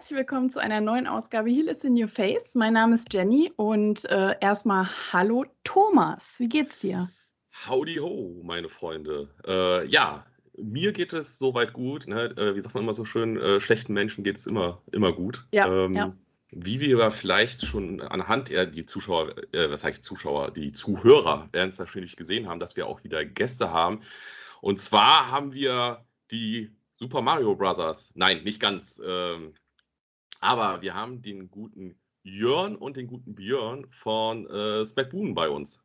herzlich willkommen zu einer neuen Ausgabe Heal is in Your Face. Mein Name ist Jenny und äh, erstmal Hallo Thomas, wie geht's dir? Howdy ho, meine Freunde. Äh, ja, mir geht es soweit gut. Ne? Äh, wie sagt man immer so schön, äh, schlechten Menschen geht es immer, immer gut. Ja, ähm, ja. Wie wir vielleicht schon anhand der die Zuschauer, äh, was heißt Zuschauer, die Zuhörer werden es natürlich gesehen haben, dass wir auch wieder Gäste haben. Und zwar haben wir die Super Mario Brothers. Nein, nicht ganz. Ähm, aber wir haben den guten Jörn und den guten Björn von äh, Smack Boom bei uns.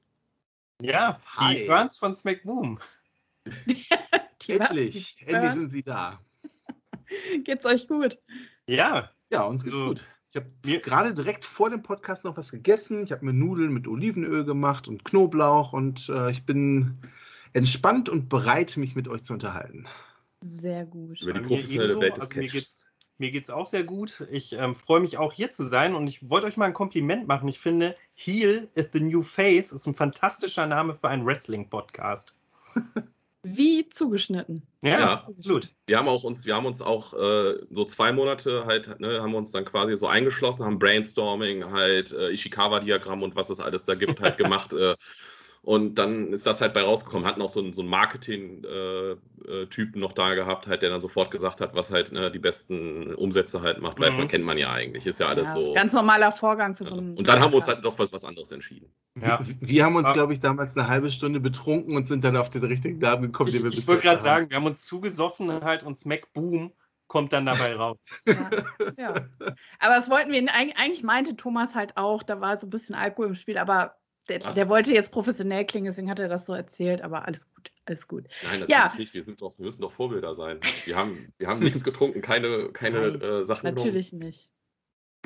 Ja, Hi. die Burns von Smack Boom. endlich, endlich sind sie da. Geht's euch gut? Ja. Ja, uns geht's so, gut. Ich habe gerade direkt vor dem Podcast noch was gegessen. Ich habe mir Nudeln mit Olivenöl gemacht und Knoblauch und äh, ich bin entspannt und bereit, mich mit euch zu unterhalten. Sehr gut. Über die professionelle Welt des also mir geht's, mir geht's auch sehr gut. Ich ähm, freue mich auch hier zu sein und ich wollte euch mal ein Kompliment machen. Ich finde, Heal is the New Face ist ein fantastischer Name für einen Wrestling-Podcast. Wie zugeschnitten. Ja, ja, absolut. Wir haben auch uns, wir haben uns auch äh, so zwei Monate halt, ne, haben wir uns dann quasi so eingeschlossen, haben Brainstorming, halt äh, Ishikawa-Diagramm und was es alles da gibt, halt gemacht. Äh, und dann ist das halt bei rausgekommen. Hat noch so einen, so einen Marketing-Typen äh, noch da gehabt, halt, der dann sofort gesagt hat, was halt ne, die besten Umsätze halt macht. Weil mhm. man kennt man ja eigentlich. Ist ja alles ja, so. Ganz normaler Vorgang für so einen. Und dann haben wir uns halt doch was, was anderes entschieden. Ja. Wir haben uns, glaube ich, damals eine halbe Stunde betrunken und sind dann auf den richtigen Namen gekommen, ich, den wir Ich wollte gerade sagen, wir haben uns zugesoffen halt und Smack Boom kommt dann dabei raus. Ja, ja. Aber das wollten wir, eigentlich meinte Thomas halt auch, da war so ein bisschen Alkohol im Spiel, aber der, der, wollte jetzt professionell klingen, deswegen hat er das so erzählt, aber alles gut, alles gut. Nein, natürlich ja. nicht. Wir, sind doch, wir müssen doch Vorbilder sein. Wir haben, wir haben nichts getrunken, keine, keine äh, Sachen Natürlich genommen. nicht.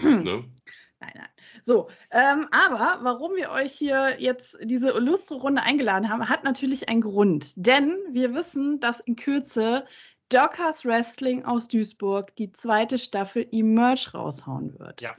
ne? Nein, nein. So, ähm, aber warum wir euch hier jetzt diese illustre Runde eingeladen haben, hat natürlich einen Grund. Denn wir wissen, dass in Kürze Dockers Wrestling aus Duisburg die zweite Staffel Emerge raushauen wird. Ja.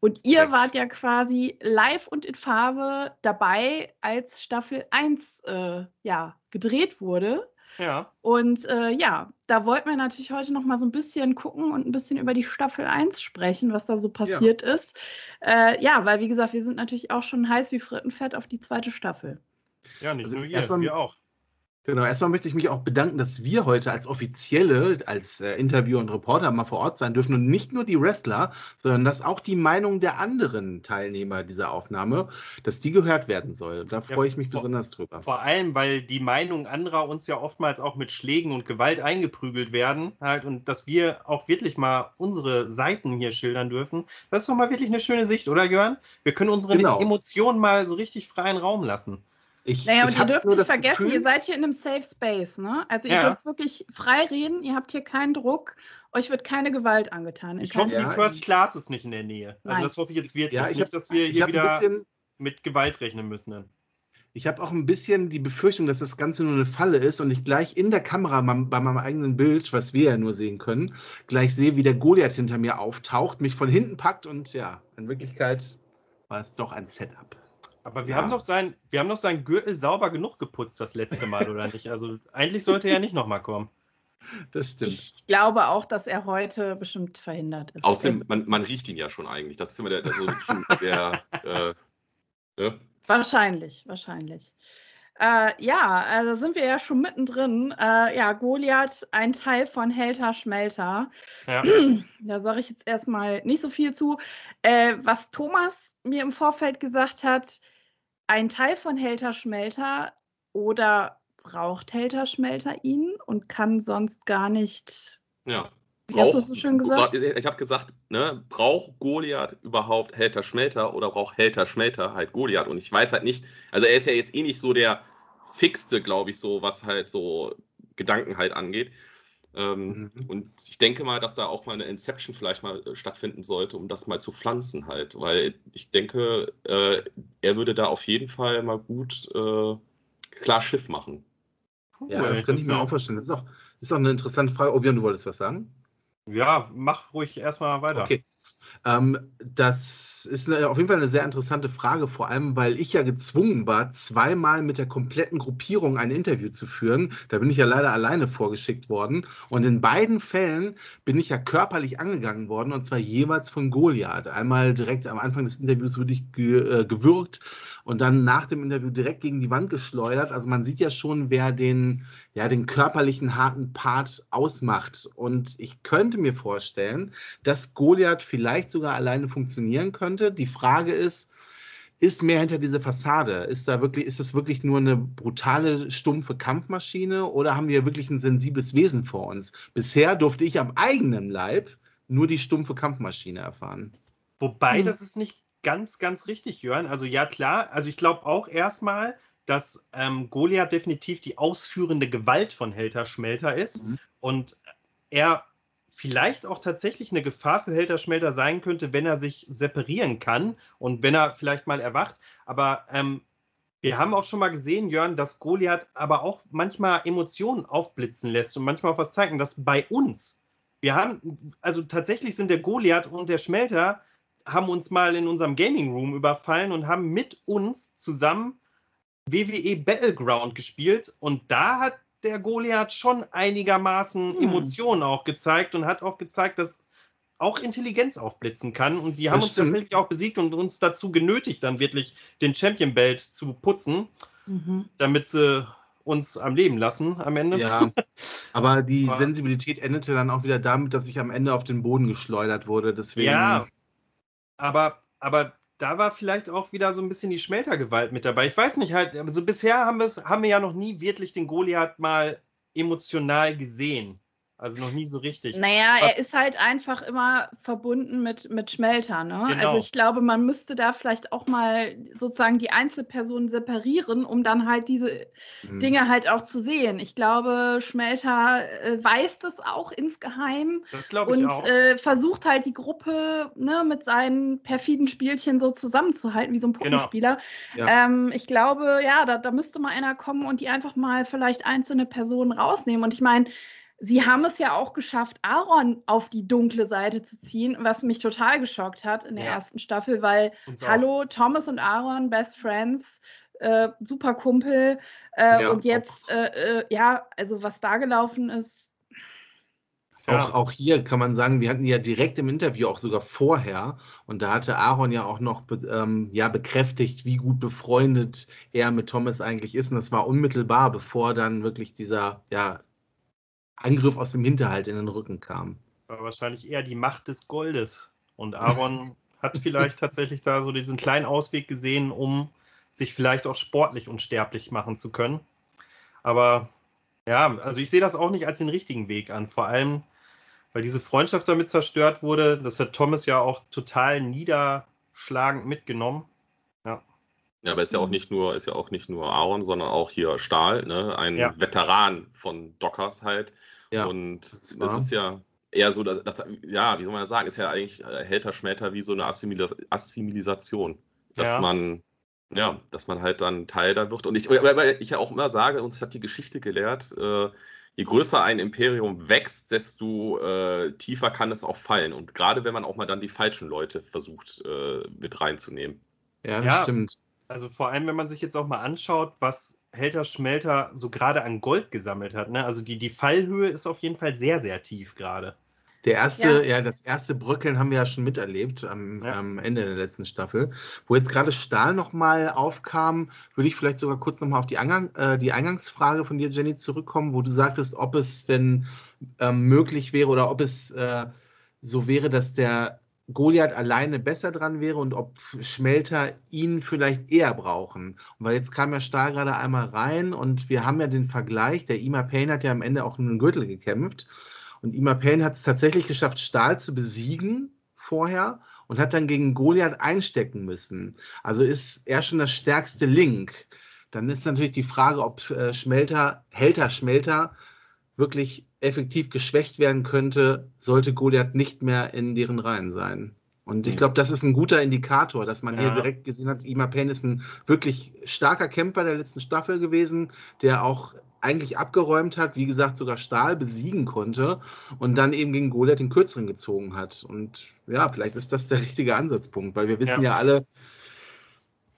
Und ihr Correct. wart ja quasi live und in Farbe dabei, als Staffel 1 äh, ja, gedreht wurde. Ja. Und äh, ja, da wollten wir natürlich heute noch mal so ein bisschen gucken und ein bisschen über die Staffel 1 sprechen, was da so passiert ja. ist. Äh, ja, weil wie gesagt, wir sind natürlich auch schon heiß wie Frittenfett auf die zweite Staffel. Ja, nicht also nur ihr, wir auch. Genau, erstmal möchte ich mich auch bedanken, dass wir heute als Offizielle, als äh, Interviewer und Reporter mal vor Ort sein dürfen und nicht nur die Wrestler, sondern dass auch die Meinung der anderen Teilnehmer dieser Aufnahme, dass die gehört werden soll. Da freue ja, ich mich vor, besonders drüber. Vor allem, weil die Meinung anderer uns ja oftmals auch mit Schlägen und Gewalt eingeprügelt werden halt und dass wir auch wirklich mal unsere Seiten hier schildern dürfen. Das ist doch mal wirklich eine schöne Sicht, oder Jörn? Wir können unsere genau. Emotionen mal so richtig freien Raum lassen. Ich, naja, und ihr dürft nicht vergessen, Gefühl, ihr seid hier in einem Safe Space, ne? Also ihr ja. dürft wirklich frei reden, ihr habt hier keinen Druck, euch wird keine Gewalt angetan. Ich hoffe, ja, die First Class ist nicht in der Nähe. Also Nein. das hoffe ich jetzt wirklich ja, ich nicht, hab, dass wir hier wieder bisschen, mit Gewalt rechnen müssen. Ich habe auch ein bisschen die Befürchtung, dass das Ganze nur eine Falle ist und ich gleich in der Kamera bei meinem eigenen Bild, was wir ja nur sehen können, gleich sehe, wie der Goliath hinter mir auftaucht, mich von hinten packt und ja, in Wirklichkeit war es doch ein Setup. Aber wir, ja. haben doch sein, wir haben doch seinen Gürtel sauber genug geputzt das letzte Mal, oder nicht? Also eigentlich sollte er ja nicht nochmal kommen. Das stimmt. Ich glaube auch, dass er heute bestimmt verhindert ist. Außerdem, man, man riecht ihn ja schon eigentlich. Das ist immer der, also der äh, ne? Wahrscheinlich, wahrscheinlich. Äh, ja, also sind wir ja schon mittendrin. Äh, ja, Goliath, ein Teil von Helter Schmelter. Ja. Da sage ich jetzt erstmal nicht so viel zu. Äh, was Thomas mir im Vorfeld gesagt hat, ein Teil von Helter Schmelter oder braucht Helter Schmelter ihn und kann sonst gar nicht. Ja. Wie brauch, hast du so schön gesagt? Ich habe gesagt, ne, braucht Goliath überhaupt Helter Schmelter oder braucht Helter Schmelter halt Goliath? Und ich weiß halt nicht, also er ist ja jetzt eh nicht so der fixte, glaube ich, so, was halt so Gedanken halt angeht. Ähm, mhm. Und ich denke mal, dass da auch mal eine Inception vielleicht mal äh, stattfinden sollte, um das mal zu pflanzen halt. Weil ich denke, äh, er würde da auf jeden Fall mal gut äh, klar Schiff machen. Ja, das kann ich mir auch vorstellen. Das ist auch, ist auch eine interessante Frage. Obion, du wolltest was sagen? Ja, mach ruhig erstmal weiter. Okay. Ähm, das ist auf jeden Fall eine sehr interessante Frage, vor allem weil ich ja gezwungen war, zweimal mit der kompletten Gruppierung ein Interview zu führen. Da bin ich ja leider alleine vorgeschickt worden. Und in beiden Fällen bin ich ja körperlich angegangen worden, und zwar jeweils von Goliath. Einmal direkt am Anfang des Interviews wurde ich äh, gewürgt und dann nach dem Interview direkt gegen die Wand geschleudert. Also man sieht ja schon, wer den ja, den körperlichen harten Part ausmacht. Und ich könnte mir vorstellen, dass Goliath vielleicht sogar alleine funktionieren könnte. Die Frage ist, ist mehr hinter dieser Fassade? Ist da wirklich, ist das wirklich nur eine brutale, stumpfe Kampfmaschine oder haben wir wirklich ein sensibles Wesen vor uns? Bisher durfte ich am eigenen Leib nur die stumpfe Kampfmaschine erfahren. Wobei, hm. das ist nicht ganz, ganz richtig, Jörn. Also ja, klar. Also ich glaube auch erstmal, dass ähm, Goliath definitiv die ausführende Gewalt von Helter Schmelter ist mhm. und er vielleicht auch tatsächlich eine Gefahr für Helter Schmelter sein könnte, wenn er sich separieren kann und wenn er vielleicht mal erwacht. Aber ähm, wir haben auch schon mal gesehen, Jörn, dass Goliath aber auch manchmal Emotionen aufblitzen lässt und manchmal auch was zeigen, dass bei uns, wir haben, also tatsächlich sind der Goliath und der Schmelter haben uns mal in unserem Gaming Room überfallen und haben mit uns zusammen WWE Battleground gespielt und da hat der Goliath schon einigermaßen hm. Emotionen auch gezeigt und hat auch gezeigt, dass auch Intelligenz aufblitzen kann. Und die haben das uns stimmt. tatsächlich auch besiegt und uns dazu genötigt, dann wirklich den Champion Belt zu putzen, mhm. damit sie uns am Leben lassen am Ende. Ja, aber die aber, Sensibilität endete dann auch wieder damit, dass ich am Ende auf den Boden geschleudert wurde. Deswegen. Ja, aber, aber da war vielleicht auch wieder so ein bisschen die Schmeltergewalt mit dabei. Ich weiß nicht, halt, also bisher haben, haben wir ja noch nie wirklich den Goliath mal emotional gesehen. Also noch nie so richtig. Naja, er ist halt einfach immer verbunden mit, mit Schmelter. Ne? Genau. Also ich glaube, man müsste da vielleicht auch mal sozusagen die Einzelpersonen separieren, um dann halt diese mhm. Dinge halt auch zu sehen. Ich glaube, Schmelter äh, weiß das auch insgeheim. Das glaube ich und, auch. Und äh, versucht halt die Gruppe ne, mit seinen perfiden Spielchen so zusammenzuhalten, wie so ein genau. Puppenspieler. Genau. Ja. Ähm, ich glaube, ja, da, da müsste mal einer kommen und die einfach mal vielleicht einzelne Personen rausnehmen. Und ich meine, Sie haben es ja auch geschafft, Aaron auf die dunkle Seite zu ziehen, was mich total geschockt hat in der ja. ersten Staffel, weil, hallo, Thomas und Aaron, Best Friends, äh, super Kumpel. Äh, ja, und jetzt, äh, äh, ja, also was da gelaufen ist. Ja. Auch, auch hier kann man sagen, wir hatten ja direkt im Interview, auch sogar vorher, und da hatte Aaron ja auch noch ähm, ja, bekräftigt, wie gut befreundet er mit Thomas eigentlich ist. Und das war unmittelbar, bevor dann wirklich dieser ja, Angriff aus dem Hinterhalt in den Rücken kam. War wahrscheinlich eher die Macht des Goldes. Und Aaron hat vielleicht tatsächlich da so diesen kleinen Ausweg gesehen, um sich vielleicht auch sportlich unsterblich machen zu können. Aber ja, also ich sehe das auch nicht als den richtigen Weg an. Vor allem, weil diese Freundschaft damit zerstört wurde. Das hat Thomas ja auch total niederschlagend mitgenommen. Ja. Ja, aber ist ja auch nicht nur, ist ja auch nicht nur Aaron, sondern auch hier Stahl, ne? ein ja. Veteran von Dockers halt. Ja, und es ist ja eher so, dass, dass, ja, wie soll man das sagen, ist ja eigentlich äh, Helter Schmelter wie so eine Assimilis Assimilisation. Dass ja. man, ja, dass man halt dann Teil da wird. Und ich, weil ich ja auch immer sage, uns hat die Geschichte gelehrt, äh, je größer ein Imperium wächst, desto äh, tiefer kann es auch fallen. Und gerade wenn man auch mal dann die falschen Leute versucht äh, mit reinzunehmen. Ja, das ja, stimmt. Also vor allem, wenn man sich jetzt auch mal anschaut, was Helter Schmelter so gerade an Gold gesammelt hat. Ne? Also die, die Fallhöhe ist auf jeden Fall sehr, sehr tief gerade. Der erste, ja. ja. das erste Bröckeln haben wir ja schon miterlebt am, ja. am Ende der letzten Staffel. Wo jetzt gerade Stahl nochmal aufkam, würde ich vielleicht sogar kurz nochmal auf die, Angang, äh, die Eingangsfrage von dir, Jenny, zurückkommen, wo du sagtest, ob es denn ähm, möglich wäre oder ob es äh, so wäre, dass der Goliath alleine besser dran wäre und ob Schmelter ihn vielleicht eher brauchen. Und weil jetzt kam ja Stahl gerade einmal rein und wir haben ja den Vergleich, der Ima Payne hat ja am Ende auch den Gürtel gekämpft und Ima Payne hat es tatsächlich geschafft, Stahl zu besiegen vorher und hat dann gegen Goliath einstecken müssen. Also ist er schon das stärkste Link. Dann ist natürlich die Frage, ob äh, Schmelter, Helter Schmelter wirklich effektiv geschwächt werden könnte, sollte Goliath nicht mehr in deren Reihen sein. Und ich hm. glaube, das ist ein guter Indikator, dass man ja. hier direkt gesehen hat, Ima Payne ist ein wirklich starker Kämpfer der letzten Staffel gewesen, der auch eigentlich abgeräumt hat, wie gesagt, sogar Stahl besiegen konnte und dann eben gegen Goliath den kürzeren gezogen hat. Und ja, vielleicht ist das der richtige Ansatzpunkt, weil wir wissen ja, ja alle,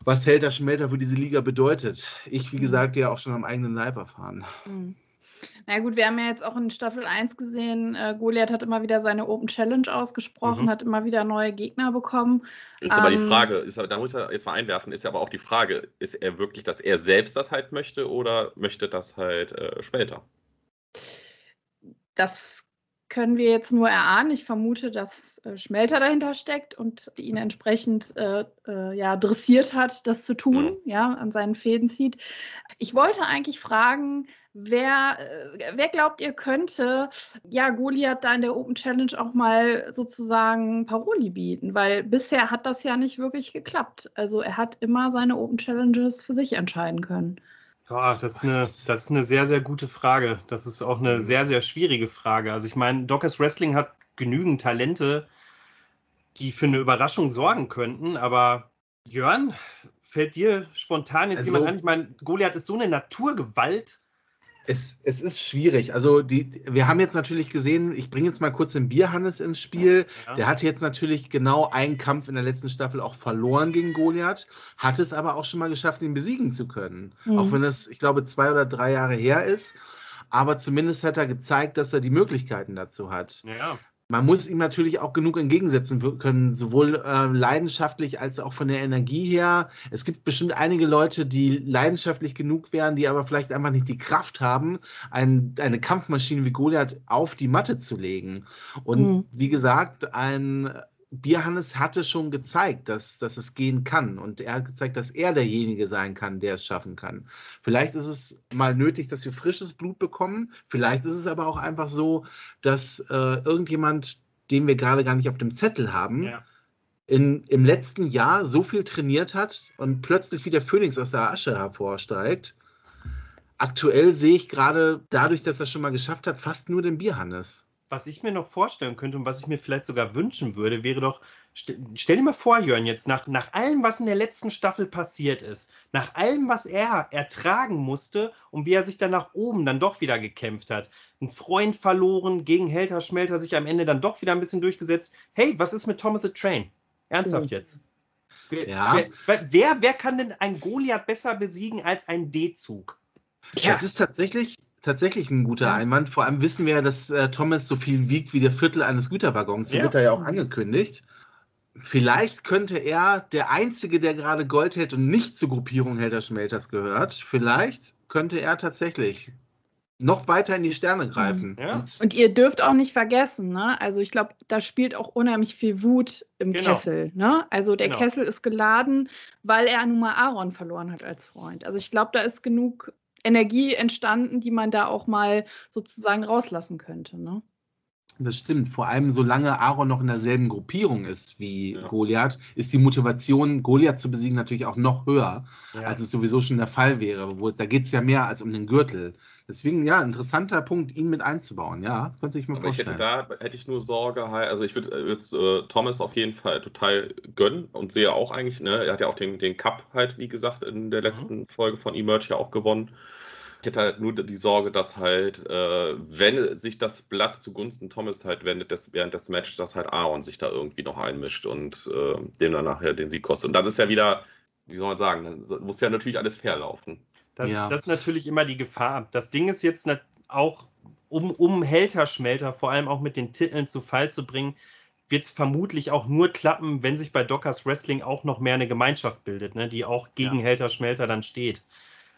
was Helter Schmelter für diese Liga bedeutet. Ich, wie mhm. gesagt, ja auch schon am eigenen Leib erfahren. Mhm. Na gut, wir haben ja jetzt auch in Staffel 1 gesehen, äh, Goliath hat immer wieder seine Open Challenge ausgesprochen, mhm. hat immer wieder neue Gegner bekommen. Ist ähm, aber die ähm, Frage, ist, da muss er jetzt mal einwerfen, ist ja aber auch die Frage, ist er wirklich, dass er selbst das halt möchte oder möchte das halt äh, später? Das können wir jetzt nur erahnen. Ich vermute, dass äh, Schmelter dahinter steckt und ihn entsprechend äh, äh, ja, dressiert hat, das zu tun, ja. ja. an seinen Fäden zieht. Ich wollte eigentlich fragen, wer, äh, wer glaubt ihr könnte ja Goliath da in der Open Challenge auch mal sozusagen Paroli bieten? Weil bisher hat das ja nicht wirklich geklappt. Also er hat immer seine Open Challenges für sich entscheiden können. Ja, das ist, eine, das ist eine sehr, sehr gute Frage. Das ist auch eine mhm. sehr, sehr schwierige Frage. Also ich meine, Dockers Wrestling hat genügend Talente, die für eine Überraschung sorgen könnten, aber Jörn, fällt dir spontan jetzt also, jemand an? Ich meine, Goliath ist so eine Naturgewalt. Es, es ist schwierig. Also die, wir haben jetzt natürlich gesehen, ich bringe jetzt mal kurz den Bierhannes ins Spiel. Ja. Der hatte jetzt natürlich genau einen Kampf in der letzten Staffel auch verloren gegen Goliath, hat es aber auch schon mal geschafft, ihn besiegen zu können. Mhm. Auch wenn es, ich glaube, zwei oder drei Jahre her ist. Aber zumindest hat er gezeigt, dass er die Möglichkeiten dazu hat. Ja man muss ihm natürlich auch genug entgegensetzen können, sowohl äh, leidenschaftlich als auch von der Energie her. Es gibt bestimmt einige Leute, die leidenschaftlich genug wären, die aber vielleicht einfach nicht die Kraft haben, ein, eine Kampfmaschine wie Goliath auf die Matte zu legen. Und mhm. wie gesagt, ein Bierhannes hatte schon gezeigt, dass, dass es gehen kann. Und er hat gezeigt, dass er derjenige sein kann, der es schaffen kann. Vielleicht ist es mal nötig, dass wir frisches Blut bekommen. Vielleicht ist es aber auch einfach so, dass äh, irgendjemand, den wir gerade gar nicht auf dem Zettel haben, ja. in, im letzten Jahr so viel trainiert hat und plötzlich wie der Phönix aus der Asche hervorsteigt. Aktuell sehe ich gerade dadurch, dass er schon mal geschafft hat, fast nur den Bierhannes was ich mir noch vorstellen könnte und was ich mir vielleicht sogar wünschen würde, wäre doch, stell, stell dir mal vor, Jörn, jetzt nach, nach allem, was in der letzten Staffel passiert ist, nach allem, was er ertragen musste und wie er sich dann nach oben dann doch wieder gekämpft hat, einen Freund verloren, gegen Helter Schmelter sich am Ende dann doch wieder ein bisschen durchgesetzt. Hey, was ist mit Thomas the Train? Ernsthaft oh. jetzt? Wer, ja. wer, wer, wer kann denn ein Goliath besser besiegen als ein D-Zug? Ja. Das ist tatsächlich, tatsächlich ein guter ja. Einwand. Vor allem wissen wir ja, dass äh, Thomas so viel wiegt wie der Viertel eines Güterwaggons. So ja. wird er ja auch angekündigt. Vielleicht könnte er der Einzige, der gerade Gold hält und nicht zur Gruppierung Helder Schmelters gehört, vielleicht könnte er tatsächlich noch weiter in die Sterne greifen. Ja. Und, und, ihr dürft auch nicht vergessen, ne? also ich glaube, da spielt auch unheimlich viel Wut im genau. Kessel. Ne? Also der genau. Kessel ist geladen, weil er nun mal Aaron verloren hat als Freund. Also ich glaube, da ist genug Energie entstanden, die man da auch mal sozusagen rauslassen könnte. Ne? Das stimmt. Vor allem, solange Aaron noch in derselben Gruppierung ist wie ja. Goliath, ist die Motivation, Goliath zu besiegen, natürlich auch noch höher, ja. als es sowieso schon der Fall wäre. Wo, da geht es ja mehr als um den Gürtel. Deswegen, ja, interessanter Punkt, ihn mit einzubauen. Ja, das könnte ich mir Aber vorstellen. Ich hätte da hätte ich nur Sorge, also ich würde jetzt äh, Thomas auf jeden Fall total gönnen und sehe auch eigentlich, ne, er hat ja auch den, den Cup halt, wie gesagt, in der letzten mhm. Folge von Emerge ja auch gewonnen. Ich hätte halt nur die Sorge, dass halt, äh, wenn sich das Blatt zugunsten Thomas halt wendet, dass während des Matches, dass halt Aaron sich da irgendwie noch einmischt und äh, dem dann nachher den Sieg kostet. Und das ist ja wieder, wie soll man sagen, dann muss ja natürlich alles fair laufen. Das, ja. das ist natürlich immer die Gefahr. Das Ding ist jetzt auch, um, um Helter-Schmelter vor allem auch mit den Titeln zu Fall zu bringen, wird es vermutlich auch nur klappen, wenn sich bei Dockers Wrestling auch noch mehr eine Gemeinschaft bildet, ne, die auch gegen ja. Helter-Schmelter dann steht.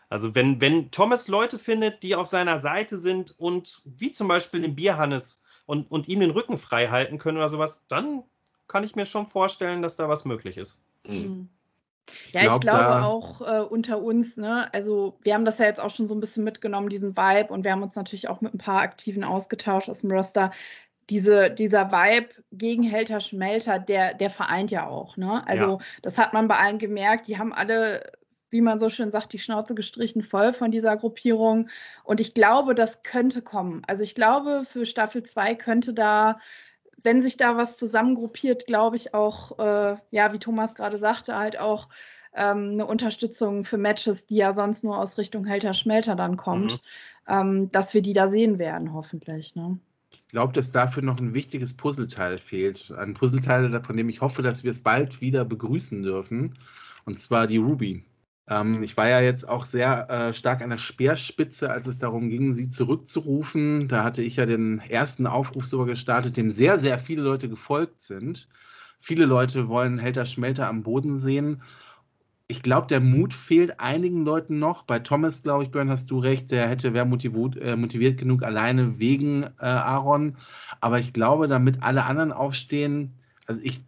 Also wenn, wenn Thomas Leute findet, die auf seiner Seite sind und wie zum Beispiel den Bierhannes und, und ihm den Rücken frei halten können oder sowas, dann kann ich mir schon vorstellen, dass da was möglich ist. Mhm. Ja, ich, glaub, ich glaube auch äh, unter uns, ne, also wir haben das ja jetzt auch schon so ein bisschen mitgenommen, diesen Vibe, und wir haben uns natürlich auch mit ein paar Aktiven ausgetauscht aus dem Roster. Diese, dieser Vibe gegen Helter Schmelter, der, der vereint ja auch. Ne? Also, ja. das hat man bei allen gemerkt. Die haben alle wie man so schön sagt, die Schnauze gestrichen voll von dieser Gruppierung. Und ich glaube, das könnte kommen. Also ich glaube, für Staffel 2 könnte da, wenn sich da was zusammengruppiert, glaube ich auch, äh, ja, wie Thomas gerade sagte, halt auch ähm, eine Unterstützung für Matches, die ja sonst nur aus Richtung Helter-Schmelter dann kommt, mhm. ähm, dass wir die da sehen werden, hoffentlich. Ne? Ich glaube, dass dafür noch ein wichtiges Puzzleteil fehlt. Ein Puzzleteil, von dem ich hoffe, dass wir es bald wieder begrüßen dürfen. Und zwar die Ruby. Ähm, ich war ja jetzt auch sehr äh, stark an der Speerspitze, als es darum ging, sie zurückzurufen. Da hatte ich ja den ersten Aufruf sogar gestartet, dem sehr, sehr viele Leute gefolgt sind. Viele Leute wollen Helter Schmelter am Boden sehen. Ich glaube, der Mut fehlt einigen Leuten noch. Bei Thomas, glaube ich, Björn, hast du recht, der hätte, wäre motiviert, äh, motiviert genug alleine wegen äh, Aaron. Aber ich glaube, damit alle anderen aufstehen, also ich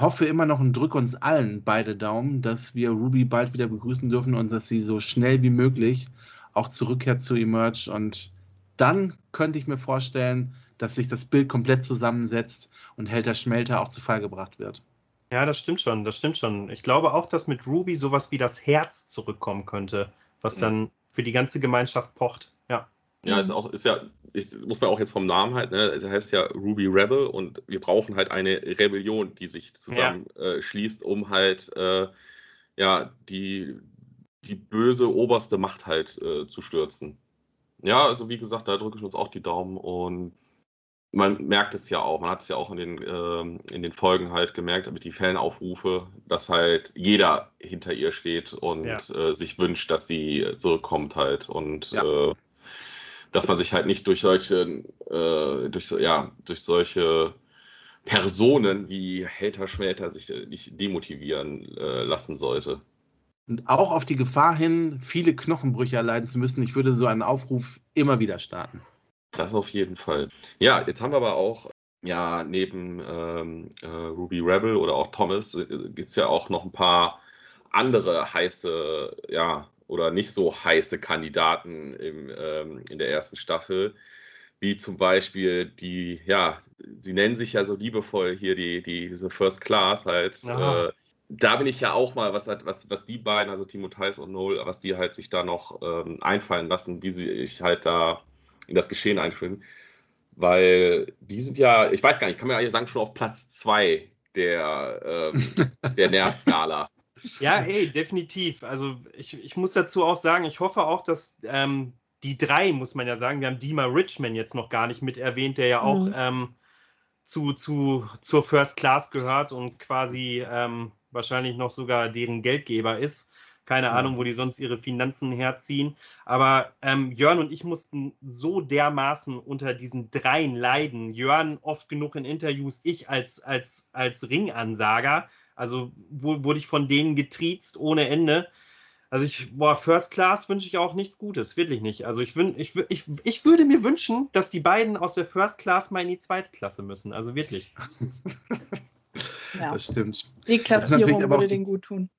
hoffe immer noch und drücke uns allen beide Daumen, dass wir Ruby bald wieder begrüßen dürfen und dass sie so schnell wie möglich auch zurückkehrt zu Emerge. Und dann könnte ich mir vorstellen, dass sich das Bild komplett zusammensetzt und Helter Schmelter auch zu Fall gebracht wird. Ja, das stimmt schon, das stimmt schon. Ich glaube auch, dass mit Ruby sowas wie das Herz zurückkommen könnte, was dann für die ganze Gemeinschaft pocht. Ja. Ja, ist auch, ist ja, ist, muss man auch jetzt vom Namen halt, ne? Es heißt ja Ruby Rebel und wir brauchen halt eine Rebellion, die sich zusammenschließt, ja. äh, um halt äh, ja die, die böse oberste Macht halt äh, zu stürzen. Ja, also wie gesagt, da drücke ich uns auch die Daumen und man merkt es ja auch, man hat es ja auch in den, ähm, in den Folgen halt gemerkt, mit die Fanaufrufe, dass halt jeder hinter ihr steht und ja. äh, sich wünscht, dass sie zurückkommt halt und ja. äh, dass man sich halt nicht durch solche, äh, durch, ja, durch solche Personen wie Hater Schmäter sich äh, nicht demotivieren äh, lassen sollte. Und auch auf die Gefahr hin, viele Knochenbrüche erleiden zu müssen. Ich würde so einen Aufruf immer wieder starten. Das auf jeden Fall. Ja, jetzt haben wir aber auch, ja, neben ähm, äh, Ruby Rebel oder auch Thomas, äh, gibt es ja auch noch ein paar andere heiße, ja, oder nicht so heiße Kandidaten im, ähm, in der ersten Staffel, wie zum Beispiel die, ja, sie nennen sich ja so liebevoll hier die, die diese First Class halt. Äh, da bin ich ja auch mal, was, was, was die beiden, also Timo Theis und Noel, was die halt sich da noch ähm, einfallen lassen, wie sie sich halt da in das Geschehen einführen. Weil die sind ja, ich weiß gar nicht, kann man ja sagen, schon auf Platz zwei der, ähm, der Nervskala. Ja, ey, definitiv. Also ich, ich muss dazu auch sagen, ich hoffe auch, dass ähm, die drei, muss man ja sagen, wir haben Dima Richman jetzt noch gar nicht mit erwähnt, der ja auch mhm. ähm, zu, zu, zur First Class gehört und quasi ähm, wahrscheinlich noch sogar deren Geldgeber ist. Keine ja. Ahnung, wo die sonst ihre Finanzen herziehen. Aber ähm, Jörn und ich mussten so dermaßen unter diesen dreien leiden. Jörn oft genug in Interviews, ich als, als, als Ringansager. Also wo, wurde ich von denen getriezt ohne Ende. Also ich, boah, First Class wünsche ich auch nichts Gutes, wirklich nicht. Also ich, ich, ich, ich würde mir wünschen, dass die beiden aus der First Class mal in die zweite Klasse müssen. Also wirklich. ja. Das stimmt. Die Klassierung würde denen gut tun.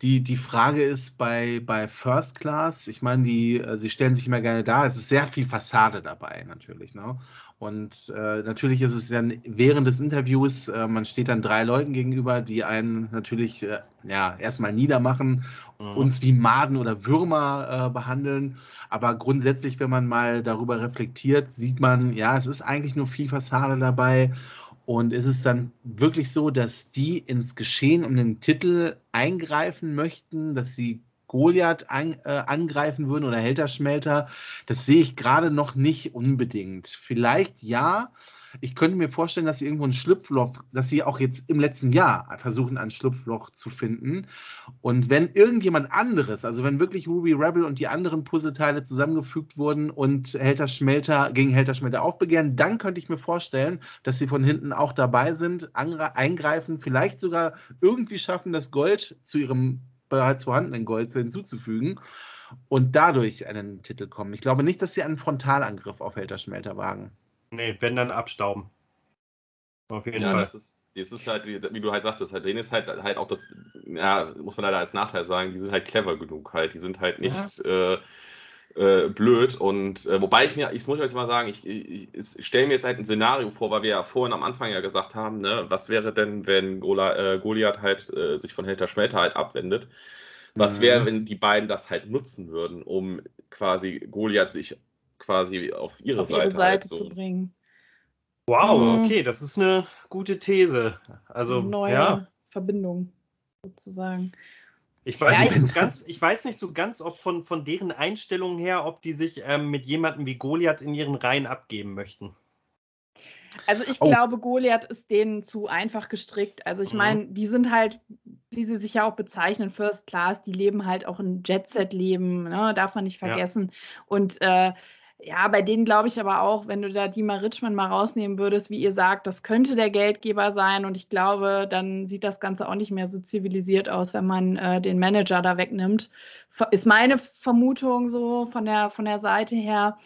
Die, die Frage ist bei, bei First Class, ich meine, die, äh, sie stellen sich immer gerne da, es ist sehr viel Fassade dabei natürlich. Ne? Und äh, natürlich ist es dann während des Interviews, äh, man steht dann drei Leuten gegenüber, die einen natürlich äh, ja, erstmal niedermachen, mhm. uns wie Maden oder Würmer äh, behandeln. Aber grundsätzlich, wenn man mal darüber reflektiert, sieht man, ja, es ist eigentlich nur viel Fassade dabei. Und ist es dann wirklich so, dass die ins Geschehen um den Titel eingreifen möchten, dass sie Goliath ein, äh, angreifen würden oder Helterschmelter? Das sehe ich gerade noch nicht unbedingt. Vielleicht ja, ich könnte mir vorstellen, dass sie irgendwo ein Schlupfloch, dass sie auch jetzt im letzten Jahr versuchen, ein Schlupfloch zu finden. Und wenn irgendjemand anderes, also wenn wirklich Ruby Rebel und die anderen Puzzleteile zusammengefügt wurden und Helter Schmelter gegen Helter Schmelter aufbegehren, dann könnte ich mir vorstellen, dass sie von hinten auch dabei sind, eingreifen, vielleicht sogar irgendwie schaffen, das Gold zu ihrem bereits vorhandenen Gold hinzuzufügen und dadurch einen Titel kommen. Ich glaube nicht, dass sie einen Frontalangriff auf Helter Schmelter wagen. Nee, wenn dann abstauben. Auf jeden ja, Fall. Das ist, das ist halt, wie du halt sagtest, halt, denen ist halt, halt auch das, ja, muss man leider als Nachteil sagen, die sind halt clever genug halt. Die sind halt nicht ja. äh, äh, blöd. Und äh, wobei ich mir, ich muss jetzt mal sagen, ich, ich, ich stelle mir jetzt halt ein Szenario vor, weil wir ja vorhin am Anfang ja gesagt haben, ne, was wäre denn, wenn Gola, äh, Goliath halt äh, sich von Helter Schmelter halt abwendet? Was mhm. wäre, wenn die beiden das halt nutzen würden, um quasi Goliath sich quasi auf ihre auf Seite, ihre Seite halt so. zu bringen. Wow, mhm. okay, das ist eine gute These. Also eine neue ja. Verbindung sozusagen. Ich weiß, ja, nicht so ganz, ich weiß nicht so ganz, ob von, von deren Einstellungen her, ob die sich ähm, mit jemandem wie Goliath in ihren Reihen abgeben möchten. Also ich oh. glaube, Goliath ist denen zu einfach gestrickt. Also ich mhm. meine, die sind halt, wie sie sich ja auch bezeichnen, First Class, die leben halt auch ein Jet-Set-Leben, ne? darf man nicht vergessen. Ja. Und äh, ja, bei denen glaube ich aber auch, wenn du da Dima Richmond mal rausnehmen würdest, wie ihr sagt, das könnte der Geldgeber sein. Und ich glaube, dann sieht das Ganze auch nicht mehr so zivilisiert aus, wenn man äh, den Manager da wegnimmt. Ist meine Vermutung so von der, von der Seite her.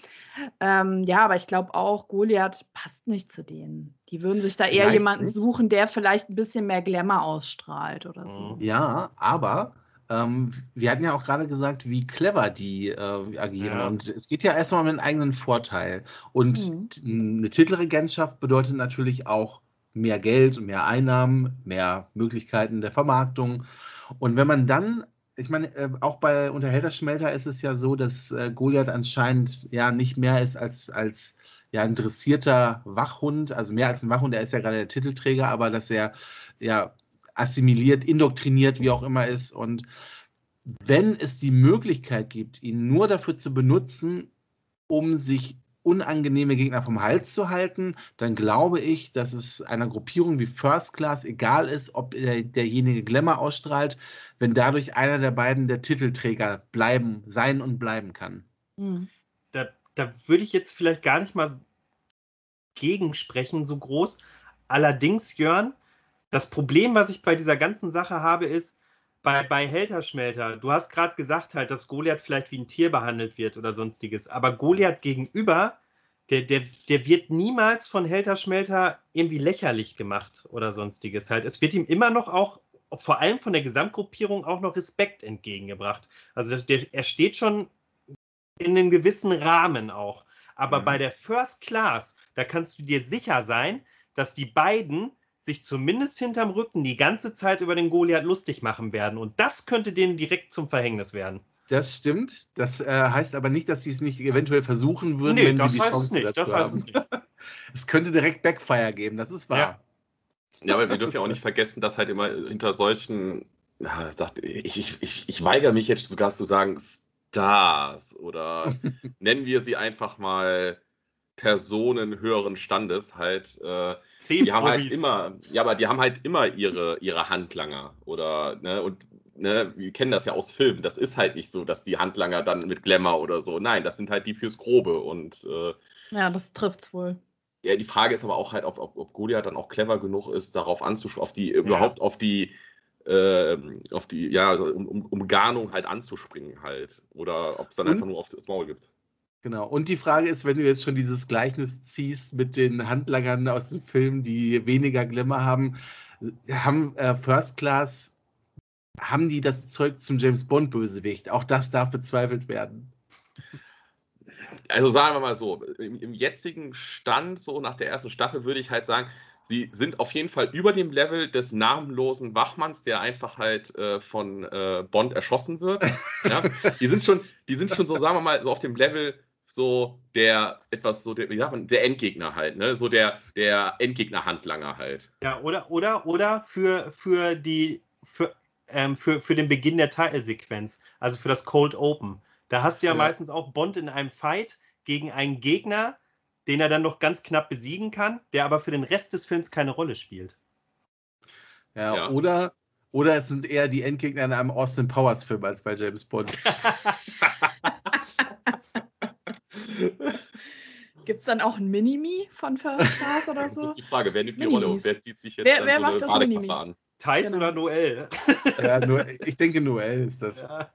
Ähm, ja, aber ich glaube auch, Goliath passt nicht zu denen. Die würden sich da eher vielleicht jemanden nicht. suchen, der vielleicht ein bisschen mehr Glamour ausstrahlt oder so. Ja, aber ähm, wir hatten ja auch gerade gesagt, wie clever die äh, agieren. Ja. Und es geht ja erstmal um einen eigenen Vorteil. Und mhm. eine Titelregentschaft bedeutet natürlich auch mehr Geld, mehr Einnahmen, mehr Möglichkeiten der Vermarktung. Und wenn man dann, ich meine, äh, auch bei Unterhälterschmelter ist es ja so, dass äh, Goliath anscheinend ja nicht mehr ist als, als ja, ein dressierter Wachhund, also mehr als ein Wachhund, er ist ja gerade der Titelträger, aber dass er ja assimiliert, indoktriniert, wie auch immer ist. Und wenn es die Möglichkeit gibt, ihn nur dafür zu benutzen, um sich unangenehme Gegner vom Hals zu halten, dann glaube ich, dass es einer Gruppierung wie First Class egal ist, ob der, derjenige Glamour ausstrahlt, wenn dadurch einer der beiden der Titelträger bleiben, sein und bleiben kann. Mhm. Da, da würde ich jetzt vielleicht gar nicht mal gegensprechen, so groß. Allerdings, Jörn, das Problem, was ich bei dieser ganzen Sache habe, ist, bei, bei Helterschmelter, du hast gerade gesagt halt, dass Goliath vielleicht wie ein Tier behandelt wird oder sonstiges, aber Goliath gegenüber, der, der, der wird niemals von Helterschmelter irgendwie lächerlich gemacht oder sonstiges halt. Es wird ihm immer noch auch, vor allem von der Gesamtgruppierung, auch noch Respekt entgegengebracht. Also der, er steht schon in einem gewissen Rahmen auch. Aber mhm. bei der First Class, da kannst du dir sicher sein, dass die beiden sich zumindest hinterm Rücken die ganze Zeit über den Goliath lustig machen werden. Und das könnte denen direkt zum Verhängnis werden. Das stimmt. Das äh, heißt aber nicht, dass sie es nicht eventuell versuchen würden, nee, wenn sie die Chance nicht. dazu das haben. Es, nicht. es könnte direkt Backfire geben, das ist wahr. Ja, ja aber wir dürfen ja auch nicht vergessen, dass halt immer hinter solchen, ja, ich, ich, ich, ich weigere mich jetzt sogar zu sagen, Stars oder nennen wir sie einfach mal Personen höheren Standes halt, äh, die haben halt immer, ja, aber die haben halt immer ihre, ihre Handlanger oder, ne, und ne, wir kennen das ja aus Filmen, das ist halt nicht so, dass die Handlanger dann mit Glamour oder so, nein, das sind halt die fürs Grobe und äh, Ja, das trifft's wohl. Ja, die Frage ist aber auch halt, ob, ob, ob Goliath dann auch clever genug ist, darauf anzusprechen, auf die, ja. überhaupt auf die, äh, auf die, ja, also um, um, um Garnung halt anzuspringen halt. Oder ob es dann und? einfach nur auf das Maul gibt. Genau. Und die Frage ist, wenn du jetzt schon dieses Gleichnis ziehst mit den Handlangern aus dem Film, die weniger Glimmer haben, haben äh, First Class, haben die das Zeug zum James Bond Bösewicht? Auch das darf bezweifelt werden. Also sagen wir mal so, im, im jetzigen Stand, so nach der ersten Staffel, würde ich halt sagen, sie sind auf jeden Fall über dem Level des namenlosen Wachmanns, der einfach halt äh, von äh, Bond erschossen wird. ja? Die sind schon, die sind schon so, sagen wir mal, so auf dem Level so der etwas so der, wie sagt man, der Endgegner halt, ne? So der, der Endgegner-Handlanger halt. Ja, oder, oder, oder für, für die, für, ähm, für, für den Beginn der Titelsequenz, also für das Cold Open. Da hast du ja, ja, meistens auch Bond in einem Fight gegen einen Gegner, den er dann noch ganz knapp besiegen kann, der aber für den Rest des Films keine Rolle spielt. Ja, ja. oder oder es sind eher die Endgegner in einem Austin Powers Film als bei James Bond. Gibt es dann auch ein Minimi von First Class oder so? Das ist die Frage, wer nimmt die Rolle und wer zieht sich jetzt wer, wer so macht eine Badekasse an? Thais genau. oder Noel? Ja, Noel, ich denke Noel ist das. Ja.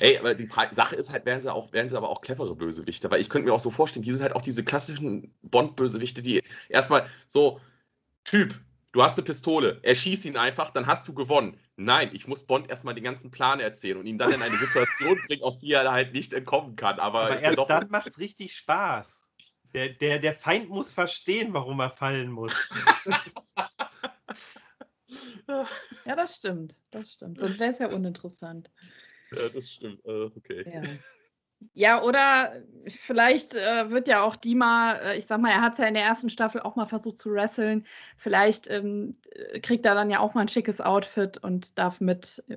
Ey, aber die Frage, Sache ist halt, werden sie, auch, werden sie aber auch clevere Bösewichte, weil ich könnte mir auch so vorstellen, die sind halt auch diese klassischen Bond-Bösewichte, die erstmal so, Typ, du hast eine Pistole, erschieß ihn einfach, dann hast du gewonnen. Nein, ich muss Bond erstmal den ganzen Plan erzählen und ihn dann in eine Situation bringen, aus der er halt nicht entkommen kann. Aber, Aber erst doch... dann macht es richtig Spaß. Der, der, der Feind muss verstehen, warum er fallen muss. ja, das stimmt. Das stimmt. Sonst wäre es ja uninteressant. Ja, das stimmt. Uh, okay. Ja. Ja, oder vielleicht äh, wird ja auch Dima, äh, ich sag mal, er hat es ja in der ersten Staffel auch mal versucht zu wresteln. Vielleicht ähm, kriegt er dann ja auch mal ein schickes Outfit und darf mit, äh,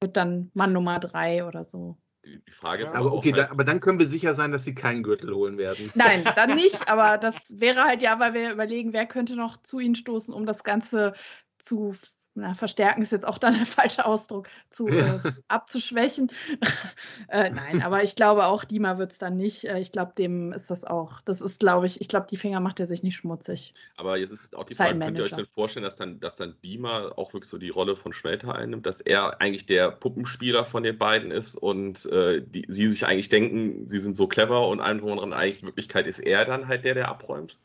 wird dann Mann Nummer drei oder so. Die Frage ist aber, okay, halt, da, aber dann können wir sicher sein, dass sie keinen Gürtel holen werden. Nein, dann nicht, aber das wäre halt ja, weil wir überlegen, wer könnte noch zu ihnen stoßen, um das Ganze zu na, verstärken ist jetzt auch dann der falsche Ausdruck, zu ja. äh, abzuschwächen. äh, nein, aber ich glaube auch Dima wird es dann nicht. Äh, ich glaube, dem ist das auch, das ist, glaube ich, ich glaube, die Finger macht er sich nicht schmutzig. Aber jetzt ist auch die Frage, könnt ihr euch denn vorstellen, dass dann, dass dann Dima auch wirklich so die Rolle von Schmelter einnimmt, dass er eigentlich der Puppenspieler von den beiden ist und äh, die, sie sich eigentlich denken, sie sind so clever und allem drum und dran, eigentlich in Wirklichkeit ist er dann halt der, der abräumt?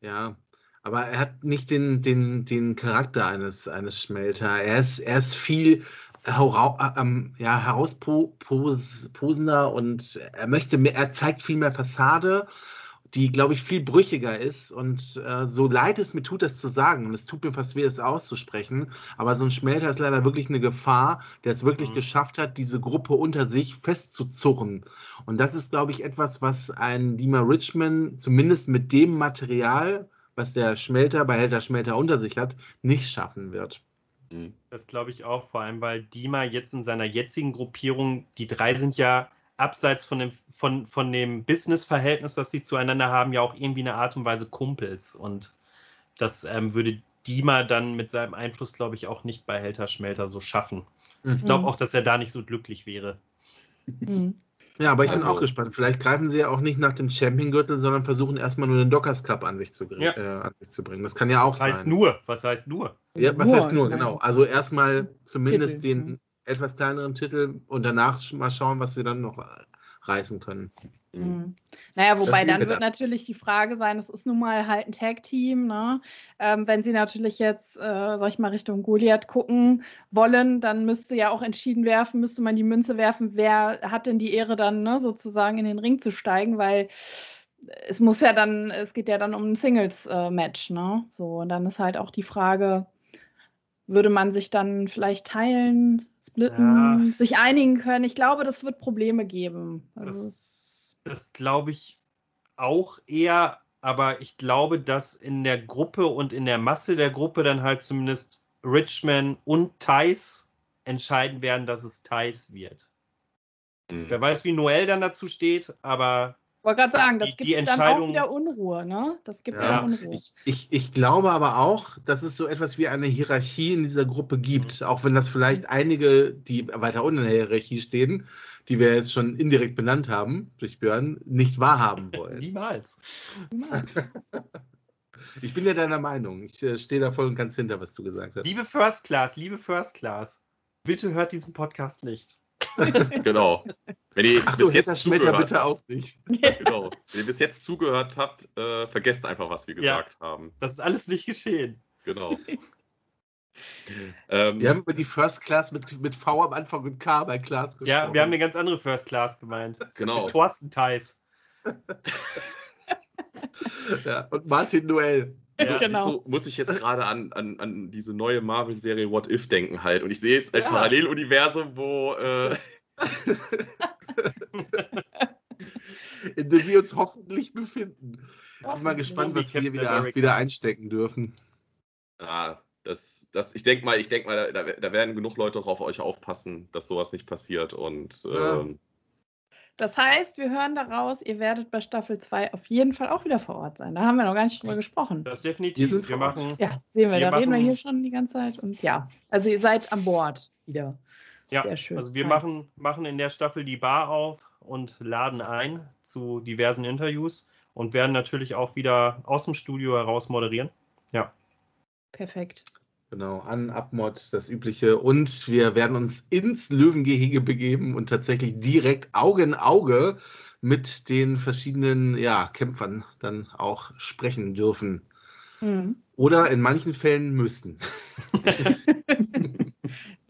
Ja, aber er hat nicht den, den, den Charakter eines, eines Schmelter. Er ist, er ist viel ähm, ja, herausposender und er möchte mehr, er zeigt viel mehr Fassade, die, glaube ich, viel brüchiger ist. Und äh, so leid es mir tut, das zu sagen, und es tut mir fast weh, es auszusprechen, aber so ein Schmelter ist leider wirklich eine Gefahr, der es wirklich mhm. geschafft hat, diese Gruppe unter sich festzuzurren. Und das ist, glaube ich, etwas, was ein Dima Richmond zumindest mit dem Material, was der Schmelter bei Helter Schmelter unter sich hat, nicht schaffen wird. Mhm. Das glaube ich auch, vor allem weil Dima jetzt in seiner jetzigen Gruppierung, die drei sind ja abseits von dem, von, von dem Business-Verhältnis, das sie zueinander haben, ja auch irgendwie eine Art und Weise Kumpels. Und das ähm, würde Dima dann mit seinem Einfluss, glaube ich, auch nicht bei Helter Schmelter so schaffen. Mhm. Ich glaube auch, dass er da nicht so glücklich wäre. Mhm. Ja, aber ich also, bin auch gespannt. Vielleicht greifen sie ja auch nicht nach dem Champion-Gürtel, sondern versuchen erstmal nur den Dockers Cup an sich zu, ja. äh, an sich zu bringen. Das kann ja auch sein. Was heißt nur? Was heißt nur? Ja, was nur, heißt nur, genau. Also erstmal zumindest Titel. den etwas kleineren Titel und danach mal schauen, was sie dann noch reißen können. Mhm. mhm. Naja, wobei dann wird natürlich die Frage sein, es ist nun mal halt ein Tag-Team, ne? Ähm, wenn sie natürlich jetzt, äh, sag ich mal, Richtung Goliath gucken wollen, dann müsste ja auch entschieden werfen, müsste man die Münze werfen, wer hat denn die Ehre dann ne, sozusagen in den Ring zu steigen, weil es muss ja dann, es geht ja dann um ein Singles-Match, äh, ne? So, und dann ist halt auch die Frage, würde man sich dann vielleicht teilen, splitten, ja. sich einigen können? Ich glaube, das wird Probleme geben. Also das, das glaube ich auch eher, aber ich glaube, dass in der Gruppe und in der Masse der Gruppe dann halt zumindest Richmond und Thais entscheiden werden, dass es Thais wird. Mhm. Wer weiß, wie Noel dann dazu steht, aber wollte gerade sagen, das die, gibt die dann auch wieder Unruhe, ne? Das gibt ja, Unruhe. Ich, ich, ich, glaube aber auch, dass es so etwas wie eine Hierarchie in dieser Gruppe gibt, mhm. auch wenn das vielleicht einige, die weiter unten in der Hierarchie stehen, die wir jetzt schon indirekt benannt haben durch Björn, nicht wahrhaben wollen. Niemals. ich bin ja deiner Meinung. Ich äh, stehe da voll und ganz hinter, was du gesagt hast. Liebe First Class, liebe First Class, bitte hört diesen Podcast nicht. genau. Wenn ihr Ach so, bis jetzt zugehört bitte auch nicht. genau. Wenn ihr bis jetzt zugehört habt, äh, vergesst einfach, was wir gesagt ja, haben. Das ist alles nicht geschehen. Genau. ähm, wir haben über die First Class mit, mit V am Anfang und K bei Class gesprochen. Ja, wir haben eine ganz andere First Class gemeint. Genau. Mit Thorsten Theis. ja, und Martin Noel. Ja, genau. so muss ich jetzt gerade an, an, an diese neue Marvel-Serie What If denken halt. Und ich sehe jetzt ein ja. Paralleluniversum, wo. Äh, in dem wir uns hoffentlich befinden. Ich bin mal gespannt, was wir wieder, wieder einstecken dürfen. Ja, das, das, ich denke mal, ich denke mal, da, da, werden genug Leute auch auf euch aufpassen, dass sowas nicht passiert. Und ja. ähm, das heißt, wir hören daraus, ihr werdet bei Staffel 2 auf jeden Fall auch wieder vor Ort sein. Da haben wir noch gar nicht drüber gesprochen. Das definitiv. Wir, wir machen, ja, sehen wir, wir da reden wir hier schon die ganze Zeit. Und ja, also ihr seid an Bord wieder. Ja, Sehr schön. also wir machen, machen in der Staffel die Bar auf und laden ein zu diversen Interviews und werden natürlich auch wieder aus dem Studio heraus moderieren. Ja. Perfekt. Genau, an Abmod, das Übliche. Und wir werden uns ins Löwengehege begeben und tatsächlich direkt Auge in Auge mit den verschiedenen ja, Kämpfern dann auch sprechen dürfen. Mhm. Oder in manchen Fällen müssen.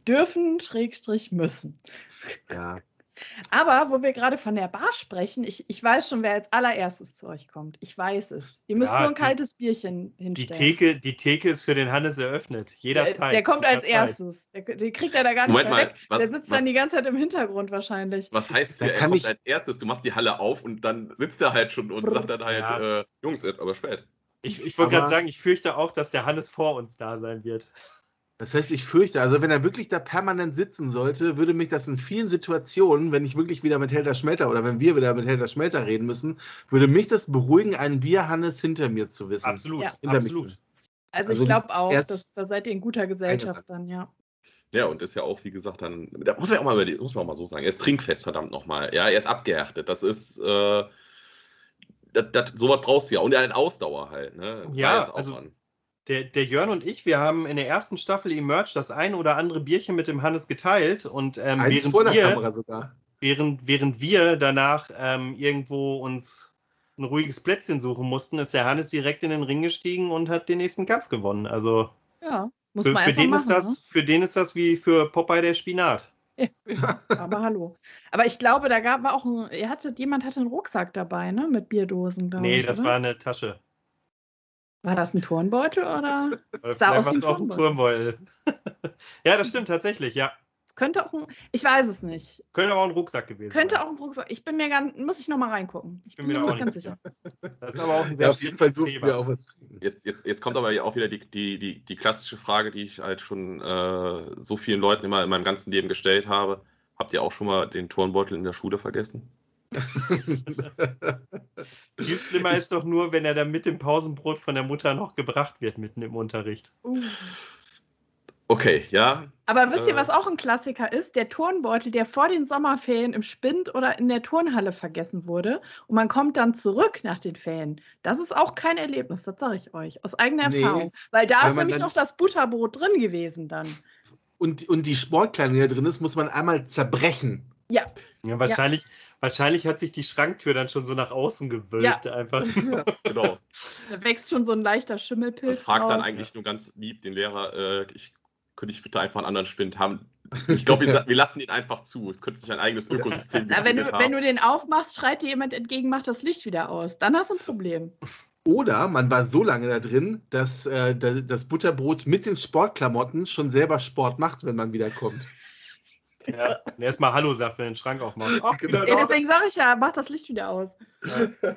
dürfen, Schrägstrich müssen. Ja. Aber wo wir gerade von der Bar sprechen, ich, ich weiß schon, wer als allererstes zu euch kommt. Ich weiß es. Ihr müsst ja, nur ein kaltes Bierchen hinstellen. Die Theke, die Theke ist für den Hannes eröffnet. Jederzeit. Der, der kommt als erstes. Der, den kriegt er da gar nicht Moment mehr weg. Mal, was, der sitzt was, dann die ganze Zeit im Hintergrund wahrscheinlich. Was heißt hier, er kommt ich... als erstes? Du machst die Halle auf und dann sitzt er halt schon und Brr. sagt dann halt, ja. äh, Jungs, aber spät. Ich, ich wollte gerade sagen, ich fürchte auch, dass der Hannes vor uns da sein wird. Das heißt, ich fürchte, also wenn er wirklich da permanent sitzen sollte, würde mich das in vielen Situationen, wenn ich wirklich wieder mit Helder Schmelter oder wenn wir wieder mit Helder Schmelter reden müssen, würde mich das beruhigen, einen Bierhannes hinter mir zu wissen. Absolut, ja. absolut. Also, also, ich glaube auch, dass, da seid ihr in guter Gesellschaft dann, ja. Ja, und ist ja auch, wie gesagt, dann, da muss man auch mal, muss man auch mal so sagen, er ist trinkfest, verdammt nochmal. Ja, er ist abgehärtet. Das ist, äh, das, das, sowas brauchst du ja. Und er hat Ausdauer halt, ne? Ja, also, an der, der Jörn und ich, wir haben in der ersten Staffel Emerge das ein oder andere Bierchen mit dem Hannes geteilt und ähm, Eins während, vor der wir, Kamera sogar. Während, während wir danach ähm, irgendwo uns ein ruhiges Plätzchen suchen mussten, ist der Hannes direkt in den Ring gestiegen und hat den nächsten Kampf gewonnen. Also ja, muss für, man für den machen, ist das, ne? für den ist das wie für Popeye der Spinat. Ja. Aber hallo. Aber ich glaube, da gab es auch ein, er hatte, jemand hatte einen Rucksack dabei, ne? Mit Bierdosen. Nee, ich, das oder? war eine Tasche. War das ein Turnbeutel oder? sah aus wie ein auch ein Turnbeutel. ja, das stimmt tatsächlich, ja. Es könnte auch ein, ich weiß es nicht. Könnte aber auch ein Rucksack gewesen Könnte sein. auch ein Rucksack. Ich bin mir ganz, muss ich nochmal reingucken. Ich bin, bin mir auch nicht ganz sicher. Das ist aber auch ein sehr ja, auf jeden Fall Thema. Wir auch was. Jetzt, jetzt, jetzt kommt aber auch wieder die, die, die, die klassische Frage, die ich halt schon äh, so vielen Leuten immer in meinem ganzen Leben gestellt habe. Habt ihr auch schon mal den Turnbeutel in der Schule vergessen? Viel schlimmer ist doch nur, wenn er dann mit dem Pausenbrot von der Mutter noch gebracht wird, mitten im Unterricht. Okay, ja. Aber wisst ihr, äh, was auch ein Klassiker ist? Der Turnbeutel, der vor den Sommerferien im Spind oder in der Turnhalle vergessen wurde und man kommt dann zurück nach den Ferien. Das ist auch kein Erlebnis, das sage ich euch, aus eigener nee, Erfahrung. Weil da ist nämlich noch das Butterbrot drin gewesen dann. Und, und die Sportkleidung, die da drin ist, muss man einmal zerbrechen. Ja. Ja, wahrscheinlich, ja. wahrscheinlich hat sich die Schranktür dann schon so nach außen gewölbt ja. einfach. Ja. genau. Da wächst schon so ein leichter Schimmelpilz. Ich frage dann eigentlich nur ganz lieb den Lehrer, äh, ich, könnte ich bitte einfach einen anderen Spind haben? Ich glaube, wir, wir, lassen ihn einfach zu. Es könnte sich ein eigenes Ökosystem Na, wenn, du, haben. wenn du den aufmachst, schreit dir jemand entgegen, mach das Licht wieder aus. Dann hast du ein Problem. Oder man war so lange da drin, dass äh, das Butterbrot mit den Sportklamotten schon selber Sport macht, wenn man wiederkommt. Ja, und erstmal Hallo sagt, wenn den Schrank aufmacht. Ach, genau. ja, deswegen sage ich ja, mach das Licht wieder aus. Ja.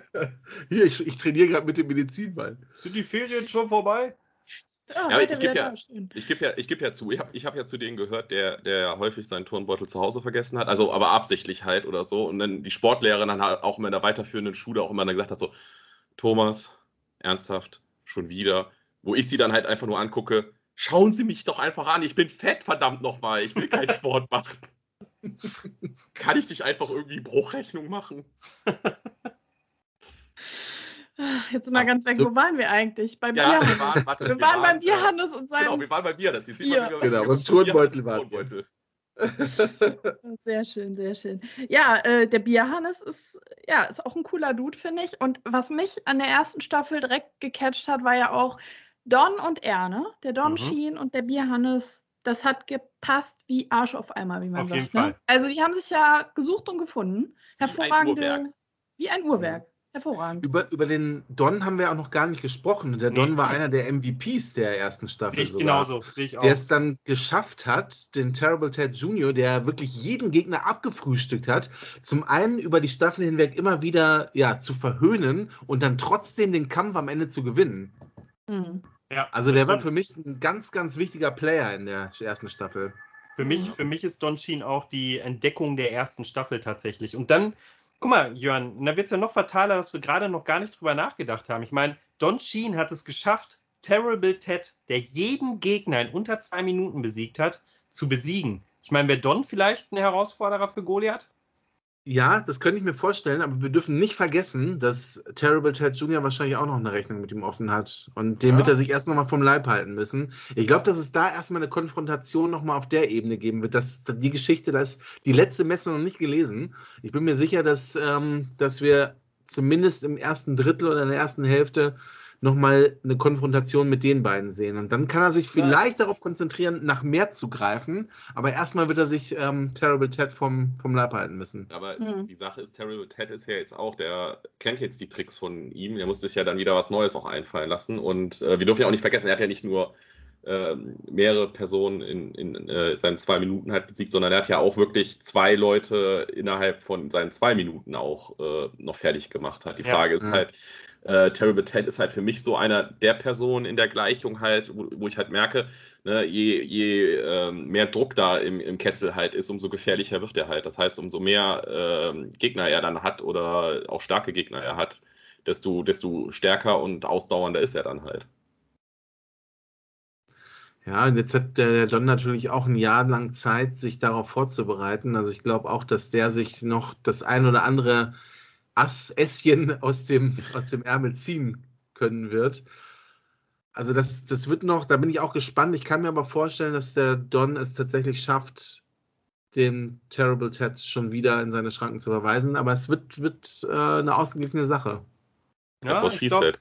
Hier, ich, ich trainiere gerade mit dem Medizinball. Sind die Ferien schon vorbei? Oh, ja, ich gebe ja, geb ja, geb ja zu, ich habe ich hab ja zu denen gehört, der, der häufig seinen Turnbeutel zu Hause vergessen hat, also aber absichtlich halt oder so. Und dann die Sportlehrerin dann halt auch immer in der weiterführenden Schule auch immer dann gesagt hat: so, Thomas, ernsthaft, schon wieder. Wo ich sie dann halt einfach nur angucke, Schauen Sie mich doch einfach an, ich bin fett, verdammt nochmal, ich will keinen Sport machen. Kann ich dich einfach irgendwie Bruchrechnung machen? Jetzt mal ganz weg, so, wo waren wir eigentlich? Bei ja, wir waren, warte, wir, wir waren, beim Bierhannes und seinem Genau, wir waren bei Bier, das sieht Bier. Man, genau, beim Turnbeutel waren wir. Sehr schön, sehr schön. Ja, äh, der Bierhannes ist, ja, ist auch ein cooler Dude, finde ich. Und was mich an der ersten Staffel direkt gecatcht hat, war ja auch, Don und er, ne? Der Don mhm. Sheen und der Bierhannes, das hat gepasst wie Arsch auf einmal, wie man auf sagt. Jeden ne? Fall. Also die haben sich ja gesucht und gefunden. Hervorragende. Wie ein Uhrwerk. Wie ein Uhrwerk. Hervorragend. Über, über den Don haben wir auch noch gar nicht gesprochen. Der Don nee. war einer der MVPs der ersten Staffel. Sehe ich genauso. Sehe ich auch. Der es dann geschafft hat, den Terrible Ted Jr., der wirklich jeden Gegner abgefrühstückt hat, zum einen über die Staffel hinweg immer wieder ja, zu verhöhnen und dann trotzdem den Kampf am Ende zu gewinnen. Mhm. Ja, also der war für mich ein ganz, ganz wichtiger Player in der ersten Staffel. Für mich, für mich ist Don Sheen auch die Entdeckung der ersten Staffel tatsächlich. Und dann, guck mal, Jörn, da wird es ja noch fataler, dass wir gerade noch gar nicht drüber nachgedacht haben. Ich meine, Don Sheen hat es geschafft, Terrible Ted, der jeden Gegner in unter zwei Minuten besiegt hat, zu besiegen. Ich meine, wäre Don vielleicht ein Herausforderer für Goliath? Ja, das könnte ich mir vorstellen, aber wir dürfen nicht vergessen, dass Terrible Ted Jr. wahrscheinlich auch noch eine Rechnung mit ihm offen hat. Und den ja. wird er sich erst nochmal vom Leib halten müssen. Ich glaube, dass es da erstmal eine Konfrontation nochmal auf der Ebene geben wird. Dass, die Geschichte, da ist die letzte Messe noch nicht gelesen. Ich bin mir sicher, dass, ähm, dass wir zumindest im ersten Drittel oder in der ersten Hälfte nochmal eine Konfrontation mit den beiden sehen. Und dann kann er sich vielleicht ja. darauf konzentrieren, nach mehr zu greifen. Aber erstmal wird er sich ähm, Terrible Ted vom, vom Leib halten müssen. Aber mhm. die Sache ist, Terrible Ted ist ja jetzt auch, der kennt jetzt die Tricks von ihm. Der muss sich ja dann wieder was Neues auch einfallen lassen. Und äh, wir dürfen ja auch nicht vergessen, er hat ja nicht nur äh, mehrere Personen in, in äh, seinen zwei Minuten halt besiegt, sondern er hat ja auch wirklich zwei Leute innerhalb von seinen zwei Minuten auch äh, noch fertig gemacht hat. Die Frage ja. ist halt, äh, Terrible Ted ist halt für mich so einer der Personen in der Gleichung halt, wo, wo ich halt merke, ne, je, je ähm, mehr Druck da im, im Kessel halt ist, umso gefährlicher wird er halt. Das heißt, umso mehr ähm, Gegner er dann hat oder auch starke Gegner er hat, desto, desto stärker und ausdauernder ist er dann halt. Ja, und jetzt hat der Don natürlich auch ein Jahr lang Zeit, sich darauf vorzubereiten. Also ich glaube auch, dass der sich noch das ein oder andere Assässchen aus dem, aus dem Ärmel ziehen können wird. Also das, das wird noch, da bin ich auch gespannt. Ich kann mir aber vorstellen, dass der Don es tatsächlich schafft, den Terrible Ted schon wieder in seine Schranken zu verweisen. Aber es wird, wird äh, eine ausgeglichene Sache. Ja, ich glaube,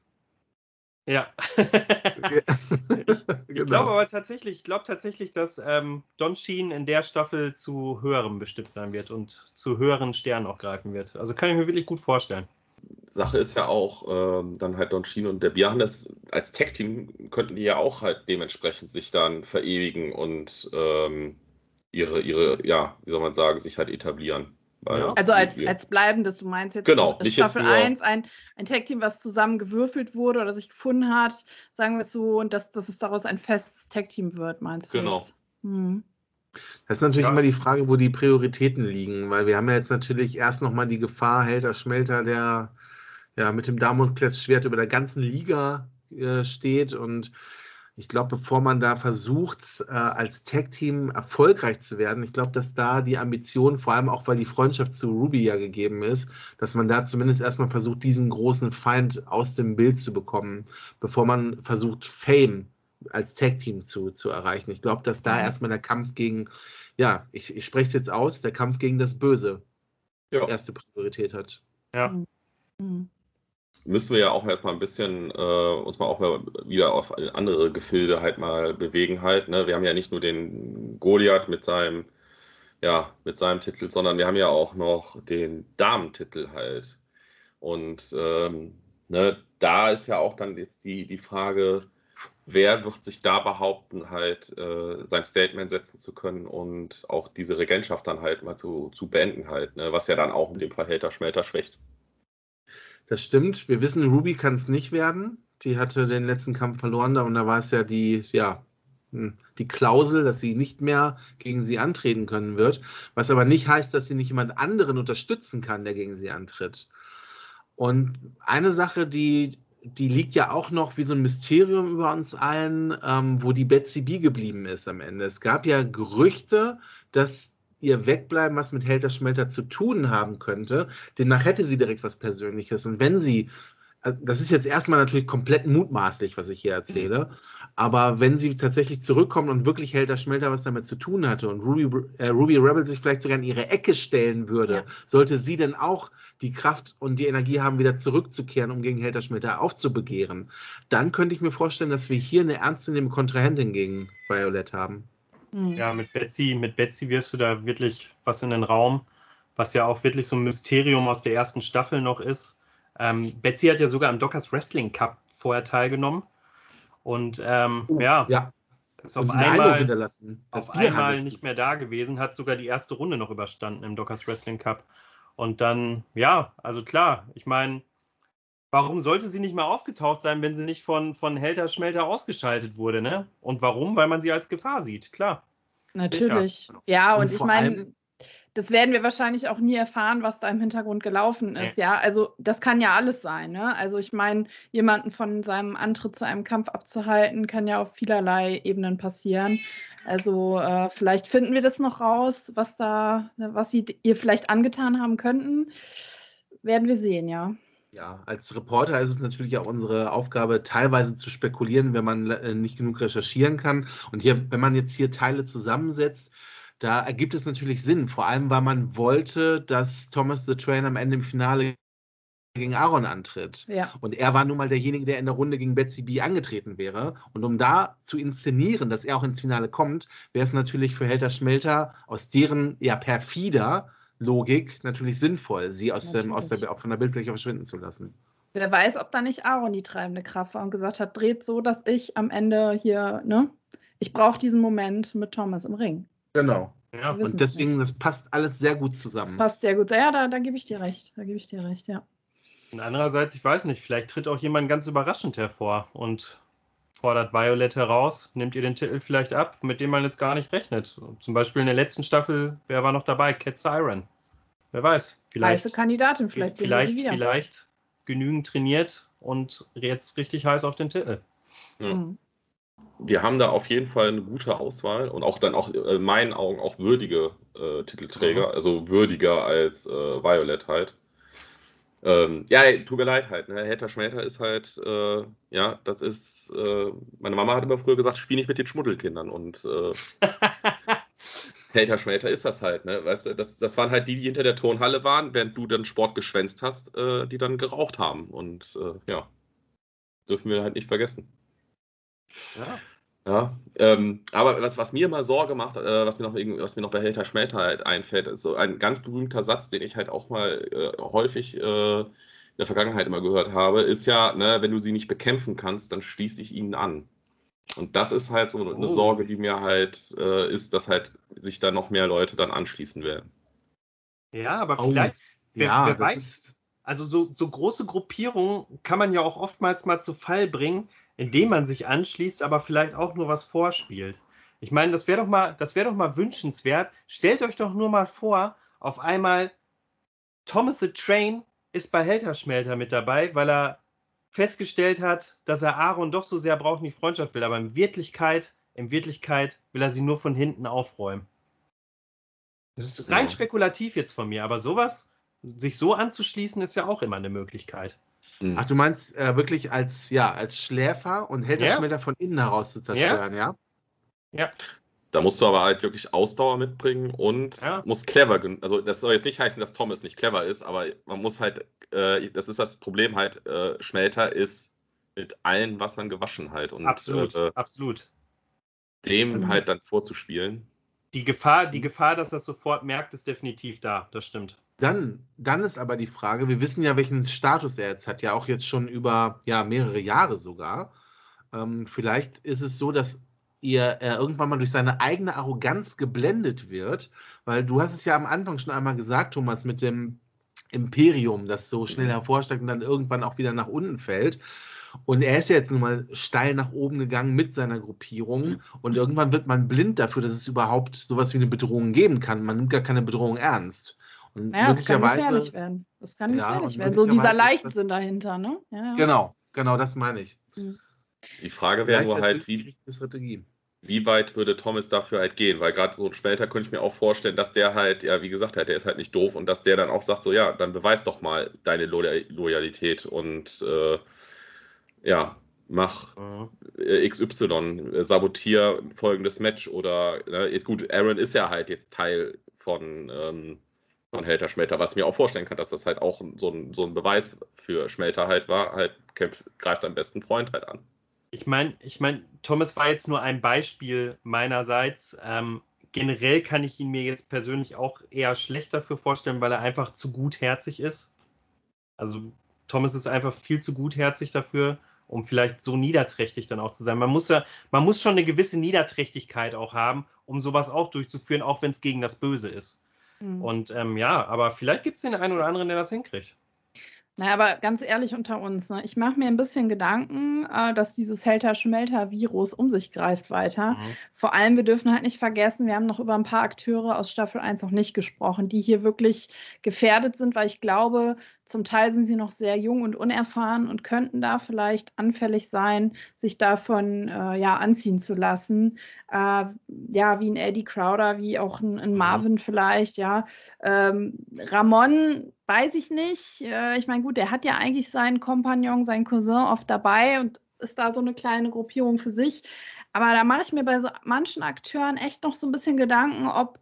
ja. genau. Ich glaube aber tatsächlich, ich glaube tatsächlich, dass ähm, Don Sheen in der Staffel zu höherem bestimmt sein wird und zu höheren Sternen auch greifen wird. Also kann ich mir wirklich gut vorstellen. Sache ist ja auch, ähm, dann halt Don Sheen und der das als Tag-Team könnten die ja auch halt dementsprechend sich dann verewigen und ähm, ihre, ihre, ja, wie soll man sagen, sich halt etablieren. Ja, also als, als bleibendes, du meinst jetzt genau, nicht Staffel 1, ein, ein Tag-Team, was zusammen gewürfelt wurde oder sich gefunden hat, sagen wir es so, und dass, dass es daraus ein festes Tag-Team wird, meinst du? Genau. Hm. Das ist natürlich ja. immer die Frage, wo die Prioritäten liegen, weil wir haben ja jetzt natürlich erst nochmal die Gefahr, Helter Schmelter, der ja mit dem Damoklesschwert über der ganzen Liga äh, steht und ich glaube, bevor man da versucht, äh, als Tag-Team erfolgreich zu werden, ich glaube, dass da die Ambition, vor allem auch weil die Freundschaft zu Ruby ja gegeben ist, dass man da zumindest erstmal versucht, diesen großen Feind aus dem Bild zu bekommen, bevor man versucht, Fame als Tag-Team zu, zu erreichen. Ich glaube, dass da mhm. erstmal der Kampf gegen, ja, ich, ich spreche es jetzt aus, der Kampf gegen das Böse ja. erste Priorität hat. Ja. Mhm müssen wir ja auch erstmal ein bisschen äh, uns mal auch mal wieder auf andere Gefilde halt mal bewegen halt. Ne? Wir haben ja nicht nur den Goliath mit seinem, ja, mit seinem Titel, sondern wir haben ja auch noch den Damentitel halt. Und ähm, ne, da ist ja auch dann jetzt die, die Frage, wer wird sich da behaupten, halt äh, sein Statement setzen zu können und auch diese Regentschaft dann halt mal zu, zu beenden halt, ne? was ja dann auch in dem Fall Helter Schmelter schwächt. Das stimmt. Wir wissen, Ruby kann es nicht werden. Die hatte den letzten Kampf verloren und da war es ja die, ja, hm, die Klausel, dass sie nicht mehr gegen sie antreten können wird. Was aber nicht heißt, dass sie nicht jemand anderen unterstützen kann, der gegen sie antritt. Und eine Sache, die, die liegt ja auch noch wie so ein Mysterium über uns allen, ähm, wo die Betsy B geblieben ist am Ende. Es gab ja Gerüchte, dass ihr Wegbleiben was mit Helter Schmelter zu tun haben könnte. Demnach hätte sie direkt was Persönliches. Und wenn sie, äh, das ist jetzt erstmal natürlich komplett mutmaßlich, was ich hier erzähle, aber wenn sie tatsächlich zurückkommt und wirklich Helter Schmelter was damit zu tun hatte und Ruby, äh, Ruby Rebel sich vielleicht sogar in ihre Ecke stellen würde, ja. sollte sie denn auch die Kraft und die Energie haben, wieder zurückzukehren, um gegen Helter Schmelter aufzubegehren, dann könnte ich mir vorstellen, dass wir hier eine ernstzunehmende Kontrahentin gegen Violet haben. Mhm. Ja, mit Betsy, mit Betsy wirst du da wirklich was in den Raum, was ja auch wirklich so ein Mysterium aus der ersten Staffel noch ist. Ähm, Betsy hat ja sogar am Dockers Wrestling Cup vorher teilgenommen. Und ähm, oh, ja, ja, ist auf einmal, auf einmal nicht mehr da gewesen, hat sogar die erste Runde noch überstanden im Dockers Wrestling Cup. Und dann, ja, also klar, ich meine, warum sollte sie nicht mal aufgetaucht sein, wenn sie nicht von, von Helter Schmelter ausgeschaltet wurde, ne? Und warum? Weil man sie als Gefahr sieht, klar. Natürlich. Sicher. Ja, und, und ich meine, das werden wir wahrscheinlich auch nie erfahren, was da im Hintergrund gelaufen ist. Nee. Ja, also das kann ja alles sein. Ne? Also ich meine, jemanden von seinem Antritt zu einem Kampf abzuhalten, kann ja auf vielerlei Ebenen passieren. Also äh, vielleicht finden wir das noch raus, was da, was sie ihr vielleicht angetan haben könnten. Werden wir sehen, ja. Ja, als Reporter ist es natürlich auch unsere Aufgabe, teilweise zu spekulieren, wenn man äh, nicht genug recherchieren kann. Und hier, wenn man jetzt hier Teile zusammensetzt, da ergibt es natürlich Sinn. Vor allem, weil man wollte, dass Thomas the Train am Ende im Finale gegen Aaron antritt. Ja. Und er war nun mal derjenige, der in der Runde gegen Betsy B angetreten wäre. Und um da zu inszenieren, dass er auch ins Finale kommt, wäre es natürlich für Helter Schmelter aus deren ja perfider Logik natürlich sinnvoll, sie aus dem, aus der, von der Bildfläche verschwinden zu lassen. Wer weiß, ob da nicht Aaron die treibende Kraft war und gesagt hat, dreht so, dass ich am Ende hier, ne? Ich brauche diesen Moment mit Thomas im Ring. Genau. Ja, Und deswegen, das passt alles sehr gut Das zusammen. passt sehr gut. Ja, da, da gebe ich dir recht. Da gebe ich dir recht, ja. Und andererseits, ich weiß nicht, vielleicht tritt auch jemand ganz überraschend hervor und fordert Violet heraus, nimmt ihr den Titel vielleicht ab, mit dem man jetzt gar nicht rechnet. Zum Beispiel in der letzten Staffel, wer war noch dabei? Cat Siren. Wer weiß, vielleicht, Heiße Kandidatin, vielleicht, sehen wir vielleicht, sie wieder. vielleicht genügend trainiert und jetzt richtig heiß auf den Titel. Ja. Mhm. Wir haben da auf jeden Fall eine gute Auswahl und auch dann auch äh, in meinen Augen auch würdige äh, Titelträger, Mhm. also würdiger als äh, Violet halt. Ähm, ja, ey, tut mir leid halt. Ne? Helter Schmelter ist halt, äh, ja, das ist, äh, meine Mama hat immer früher gesagt, spiel nicht mit den Schmuddelkindern und äh, Helter Schmelter ist das halt, ne? Weißt du, das, das waren halt die, die hinter der Turnhalle waren, während du dann Sport geschwänzt hast, äh, die dann geraucht haben. Und äh, ja, dürfen wir halt nicht vergessen. Ja. Ja, ähm, aber was, was mir immer Sorge macht, äh, was, mir noch, was mir noch bei Helter Schmelter halt einfällt, ist so ein ganz berühmter Satz, den ich halt auch mal äh, häufig äh, in der Vergangenheit immer gehört habe, ist ja, ne, wenn du sie nicht bekämpfen kannst, dann schließ dich ihnen an. Und das ist halt so eine Oh. Sorge, die mir halt äh, ist, dass halt sich da noch mehr Leute dann anschließen werden. ja, aber Oh, vielleicht, wer, ja, wer weiß, ist. also so, so große Gruppierungen kann man ja auch oftmals mal zu Fall bringen, indem man sich anschließt, aber vielleicht auch nur was vorspielt. Ich meine, das wäre doch mal, das wäre doch mal wünschenswert. Stellt euch doch nur mal vor, auf einmal Thomas the Train ist bei Helter Schmelter mit dabei, weil er festgestellt hat, dass er Aaron doch so sehr braucht und die Freundschaft will. Aber in Wirklichkeit, in Wirklichkeit will er sie nur von hinten aufräumen. Das ist rein Ja. spekulativ jetzt von mir, aber sowas, sich so anzuschließen, ist ja auch immer eine Möglichkeit. Hm. Ach, du meinst äh, wirklich als, ja, als Schläfer und Helter Ja. Schmelter von innen heraus zu zerstören, ja? Da musst du aber halt wirklich Ausdauer mitbringen und Ja. muss clever. Also, das soll jetzt nicht heißen, dass Thomas nicht clever ist, aber man muss halt, äh, das ist das Problem halt, äh, Schmelter ist mit allen Wassern gewaschen halt und Absolut, Äh, absolut. dem Also- halt dann vorzuspielen. Die Gefahr, die Gefahr, dass das sofort merkt, ist definitiv da. Das stimmt. Dann, dann ist aber die Frage, wir wissen ja, welchen Status er jetzt hat, ja auch jetzt schon über ja, mehrere Jahre sogar. Ähm, vielleicht ist es so, dass ihr, er irgendwann mal durch seine eigene Arroganz geblendet wird, weil du hast es ja am Anfang schon einmal gesagt, Thomas, mit dem Imperium, das so schnell hervorsteigt und dann irgendwann auch wieder nach unten fällt. Und er ist ja jetzt nun mal steil nach oben gegangen mit seiner Gruppierung. Und irgendwann wird man blind dafür, dass es überhaupt sowas wie eine Bedrohung geben kann. Man nimmt gar keine Bedrohung ernst. Und Naja, das kann gefährlich möglicherweise. werden. Das kann Ja, gefährlich und werden. So dieser möglicherweise Leichtsinn das- dahinter, ne? Ja, ja. Genau, genau, das meine ich. Die Frage wäre nur halt, wie, die richtige Strategie. Wie weit würde Thomas dafür halt gehen? Weil gerade so später könnte ich mir auch vorstellen, dass der halt, ja, wie gesagt, halt, der ist halt nicht doof und dass der dann auch sagt, so, ja, dann beweis doch mal deine Lo Loyalität und äh, ja, mach äh, XY, äh, sabotier folgendes Match oder ne, jetzt gut, Aaron ist ja halt jetzt Teil von, ähm, von Helter Schmelter, was ich mir auch vorstellen kann, dass das halt auch so ein, so ein Beweis für Schmelter halt war, halt kämpft, greift am besten Freund halt an. Ich meine, ich mein, Thomas war jetzt nur ein Beispiel meinerseits. Ähm, generell kann ich ihn mir jetzt persönlich auch eher schlecht dafür vorstellen, weil er einfach zu gutherzig ist. Also Thomas ist einfach viel zu gutherzig dafür, um vielleicht so niederträchtig dann auch zu sein. Man muss ja, man muss schon eine gewisse Niederträchtigkeit auch haben, um sowas auch durchzuführen, auch wenn es gegen das Böse ist. Mhm. Und ähm, ja, aber vielleicht gibt es den einen oder anderen, der das hinkriegt. Naja, aber ganz ehrlich unter uns, ne? ich mache mir ein bisschen Gedanken, äh, dass dieses Helter-Schmelter-Virus um sich greift weiter. Vor allem, wir dürfen halt nicht vergessen, wir haben noch über ein paar Akteure aus Staffel 1 noch nicht gesprochen, die hier wirklich gefährdet sind, weil ich glaube, zum Teil sind sie noch sehr jung und unerfahren und könnten da vielleicht anfällig sein, sich davon äh, ja, anziehen zu lassen. Äh, ja, wie ein Eddie Crowder, wie auch ein, ein Marvin vielleicht, ja. Ähm, Ramon weiß ich nicht. Äh, ich meine, gut, der hat ja eigentlich seinen Kompagnon, seinen Cousin oft dabei und ist da so eine kleine Gruppierung für sich. Aber da mache ich mir bei so manchen Akteuren echt noch so ein bisschen Gedanken, ob,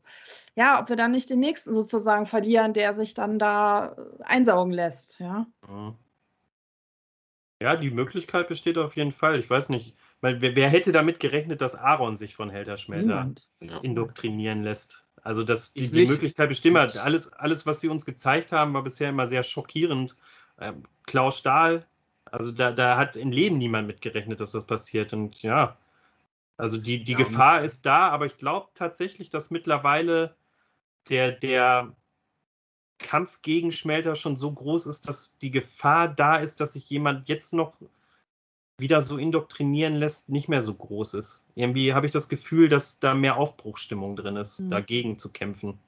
ja, ob wir dann nicht den nächsten sozusagen verlieren, der sich dann da einsaugen lässt, ja. Ja, die Möglichkeit besteht auf jeden Fall. Ich weiß nicht, weil wer, wer hätte damit gerechnet, dass Aaron sich von Helter Schmelter Ja. indoktrinieren lässt? Also das, die, die. Möglichkeit besteht immer. Alles, alles, was sie uns gezeigt haben, war bisher immer sehr schockierend. Ähm, Klaus Stahl, also da, da hat im Leben niemand mit gerechnet, dass das passiert. Und ja, also die, die Ja, Gefahr ist da, aber ich glaube tatsächlich, dass mittlerweile der, der Kampf gegen Schmelter schon so groß ist, dass die Gefahr da ist, dass sich jemand jetzt noch wieder so indoktrinieren lässt, nicht mehr so groß ist. Irgendwie habe ich das Gefühl, dass da mehr Aufbruchstimmung drin ist, Mhm. dagegen zu kämpfen.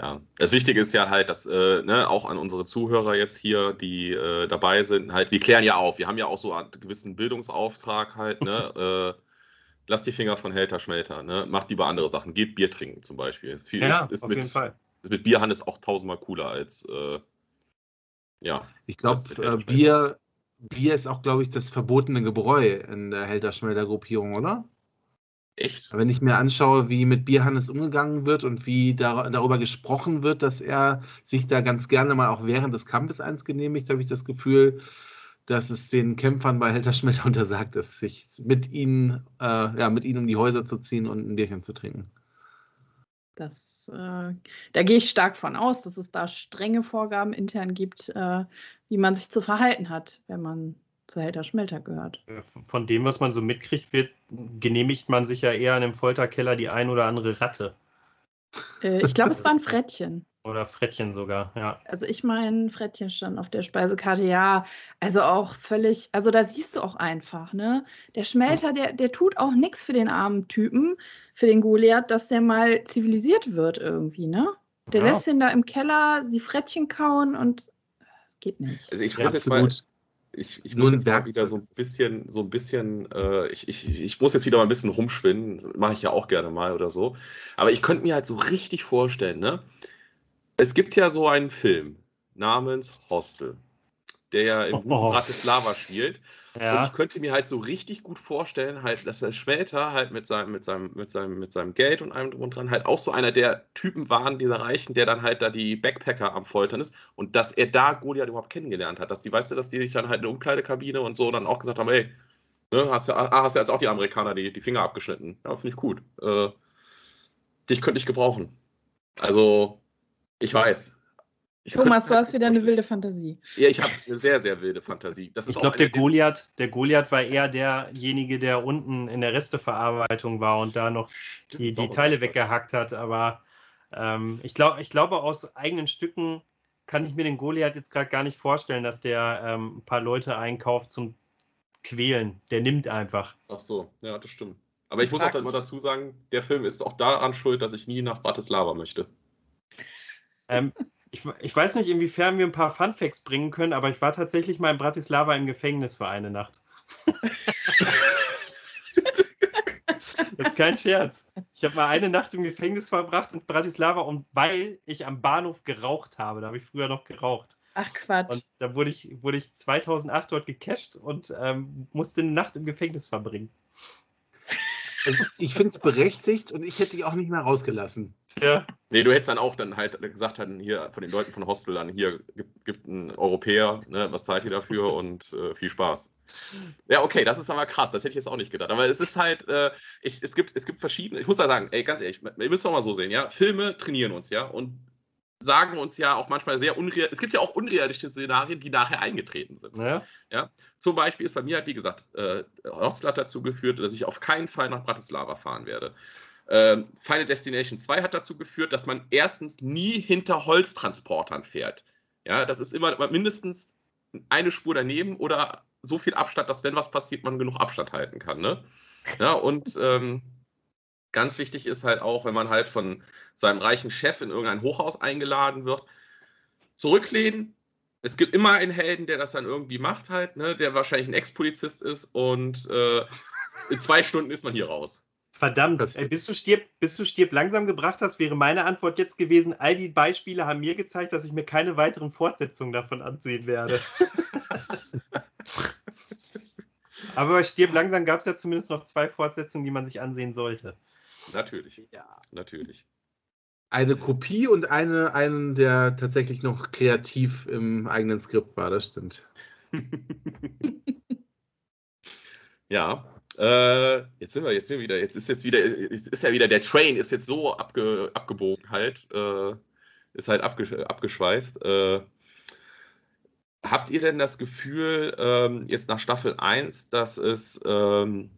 Ja, das Wichtige ist ja halt, dass äh, ne, auch an unsere Zuhörer jetzt hier, die äh, dabei sind, halt, wir klären ja auf. Wir haben ja auch so einen gewissen Bildungsauftrag halt, ne? äh, lasst die Finger von Helter Schmelter, ne? Macht lieber andere Sachen. Geht Bier trinken zum Beispiel. Ist, viel, ist, ist auf mit, jeden Fall. Ist mit Bierhannes auch tausendmal cooler als, äh, ja. Ich glaube, äh, Bier, Bier ist auch, glaube ich, das verbotene Gebräu in der Helter-Schmelter-Gruppierung, oder? Echt? Wenn ich mir anschaue, wie mit Bierhannes umgegangen wird und wie dar darüber gesprochen wird, dass er sich da ganz gerne mal auch während des Kampfes eins genehmigt, habe ich das Gefühl, dass es den Kämpfern bei Helter Schmelter untersagt ist, sich mit ihnen, äh, ja, mit ihnen um die Häuser zu ziehen und ein Bierchen zu trinken. Das, äh, da gehe ich stark von aus, dass es da strenge Vorgaben intern gibt, äh, wie man sich zu verhalten hat, wenn man zu Helter Schmelter gehört. Äh, Von dem, was man so mitkriegt, wird, genehmigt man sich ja eher in einem Folterkeller die ein oder andere Ratte. Äh, ich glaube, es war ein Frettchen. Oder Frettchen sogar, ja. Also ich meine, Frettchen stand auf der Speisekarte, ja, also auch völlig, also da siehst du auch einfach, ne? Der Schmelter, der, der tut auch nichts für den armen Typen, für den Goliath, dass der mal zivilisiert wird irgendwie, ne? Der Ja. lässt ihn da im Keller die Frettchen kauen und geht nicht. Also ich muss jetzt mal, Absolut. ich, ich muss jetzt mal wieder so ein bisschen, so ein bisschen, äh, ich, ich, ich muss jetzt wieder mal ein bisschen rumschwinden. Mache ich ja auch gerne mal oder so. Aber ich könnte mir halt so richtig vorstellen, ne? Es gibt ja so einen Film namens Hostel, der ja im guten Oh. Bratislava spielt. Und Ja, ich könnte mir halt so richtig gut vorstellen, halt, dass er später halt mit seinem, mit seinem, mit seinem, mit seinem Geld und allem drum und dran halt auch so einer der Typen waren, dieser Reichen, der dann halt da die Backpacker am Foltern ist und dass er da Goliath überhaupt kennengelernt hat. Dass die, weißt du, dass die sich dann halt in der Umkleidekabine und so dann auch gesagt haben, ey, ne, hast du, ah, hast du jetzt auch die Amerikaner die, die Finger abgeschnitten. Ja, finde ich gut. Äh, dich könnte ich gebrauchen. Also, ich weiß. Thomas, du hast wieder eine wilde Fantasie. Ja, ich habe eine sehr, sehr wilde Fantasie. Ich glaube, der Goliath, der Goliath war eher derjenige, der unten in der Resteverarbeitung war und da noch die, die. Teile weggehackt hat. Aber ähm, ich, glaub, ich glaube, aus eigenen Stücken kann ich mir den Goliath jetzt gerade gar nicht vorstellen, dass der ähm, ein paar Leute einkauft zum Quälen. Der nimmt einfach. Ach so, ja, das stimmt. Aber ich muss auch mich. dazu sagen, der Film ist auch daran schuld, dass ich nie nach Bratislava möchte. Ähm, ich, ich weiß nicht, inwiefern wir ein paar Funfacts bringen können, aber ich war tatsächlich mal in Bratislava im Gefängnis für eine Nacht. das ist kein Scherz. Ich habe mal eine Nacht im Gefängnis verbracht in Bratislava und weil ich am Bahnhof geraucht habe, da habe ich früher noch geraucht. Ach Quatsch. Und da wurde ich, wurde ich 2008 dort gecasht und ähm, musste eine Nacht im Gefängnis verbringen. Also ich finde es berechtigt und ich hätte dich auch nicht mehr rausgelassen. Ja, Nee, du hättest dann auch dann halt gesagt, dann hier von den Leuten von Hostel dann hier gibt, gibt einen Europäer, ne, was zahlt ihr dafür und äh, viel Spaß. Ja, okay, das ist aber krass, das hätte ich jetzt auch nicht gedacht. Aber es ist halt, äh, ich, es, gibt, es gibt verschiedene, ich muss da sagen, ey, ganz ehrlich, wir müssen doch mal so sehen, ja, Filme trainieren uns, ja, und sagen uns ja auch manchmal sehr unreal, es gibt ja auch unrealistische Szenarien, die nachher eingetreten sind. ne? Zum Beispiel ist bei mir halt, wie gesagt, äh, Hostel hat dazu geführt, dass ich auf keinen Fall nach Bratislava fahren werde. Ähm, Final Destination 2 hat dazu geführt, dass man erstens nie hinter Holztransportern fährt. Ja, das ist immer mindestens eine Spur daneben oder so viel Abstand, dass wenn was passiert, man genug Abstand halten kann. Ne? Ja, und ähm, ganz wichtig ist halt auch, wenn man halt von seinem reichen Chef in irgendein Hochhaus eingeladen wird, zurücklehnen. Es gibt immer einen Helden, der das dann irgendwie macht, halt, ne, der wahrscheinlich ein Ex-Polizist ist und äh, in zwei Stunden ist man hier raus. Verdammt, ey, bis, du stirb, bis du stirb langsam gebracht hast, wäre meine Antwort jetzt gewesen, all die Beispiele haben mir gezeigt, dass ich mir keine weiteren Fortsetzungen davon ansehen werde. Aber bei Stirb langsam gab es ja zumindest noch zwei Fortsetzungen, die man sich ansehen sollte. Natürlich. Ja. Natürlich. Eine Kopie und eine, einen, der tatsächlich noch kreativ im eigenen Skript war, das stimmt. ja. Äh, jetzt sind wir, jetzt sind wir wieder, jetzt ist jetzt wieder, ist, ist ja wieder, der Train ist jetzt so abge, abgebogen halt, äh, ist halt abge, abgeschweißt. Äh, habt ihr denn das Gefühl, ähm, jetzt nach Staffel 1, dass es ähm,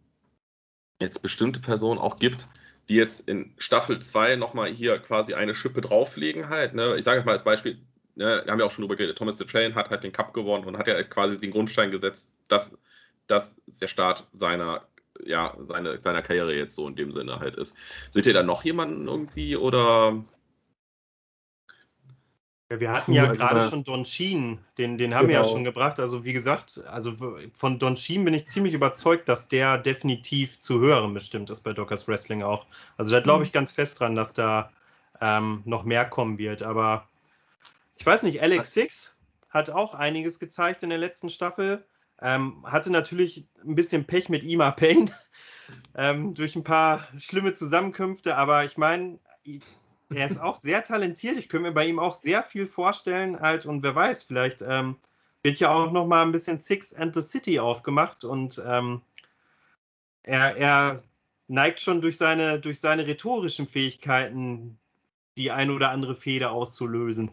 jetzt bestimmte Personen auch gibt, die jetzt in Staffel 2 nochmal hier quasi eine Schippe drauflegen halt. Ne? Ich sage mal als Beispiel, ne, wir haben ja auch schon drüber geredet, Thomas the Train hat halt den Cup gewonnen und hat ja quasi den Grundstein gesetzt, dass das der Start seiner, ja, seine, seiner Karriere jetzt so in dem Sinne halt ist. Seht ihr da noch jemanden irgendwie oder ja, wir hatten ja also gerade schon Don Sheen, den, den haben genau. wir ja genau. schon gebracht. Also wie gesagt, also von Don Sheen bin ich ziemlich überzeugt, dass der definitiv zu höherem bestimmt ist bei Dockers Wrestling auch. Also da glaube ich mhm. ganz fest dran, dass da ähm, noch mehr kommen wird. Aber ich weiß nicht, Alex Six hat auch einiges gezeigt in der letzten Staffel. Ähm, hatte natürlich ein bisschen Pech mit Ima Payne ähm, durch ein paar schlimme Zusammenkünfte, aber ich meine, er ist auch sehr talentiert. Ich könnte mir bei ihm auch sehr viel vorstellen. Halt, und wer weiß, vielleicht ähm, wird ja auch noch mal ein bisschen Six and the City aufgemacht. Und ähm, er, er neigt schon durch seine, durch seine rhetorischen Fähigkeiten, die ein oder andere Feder auszulösen.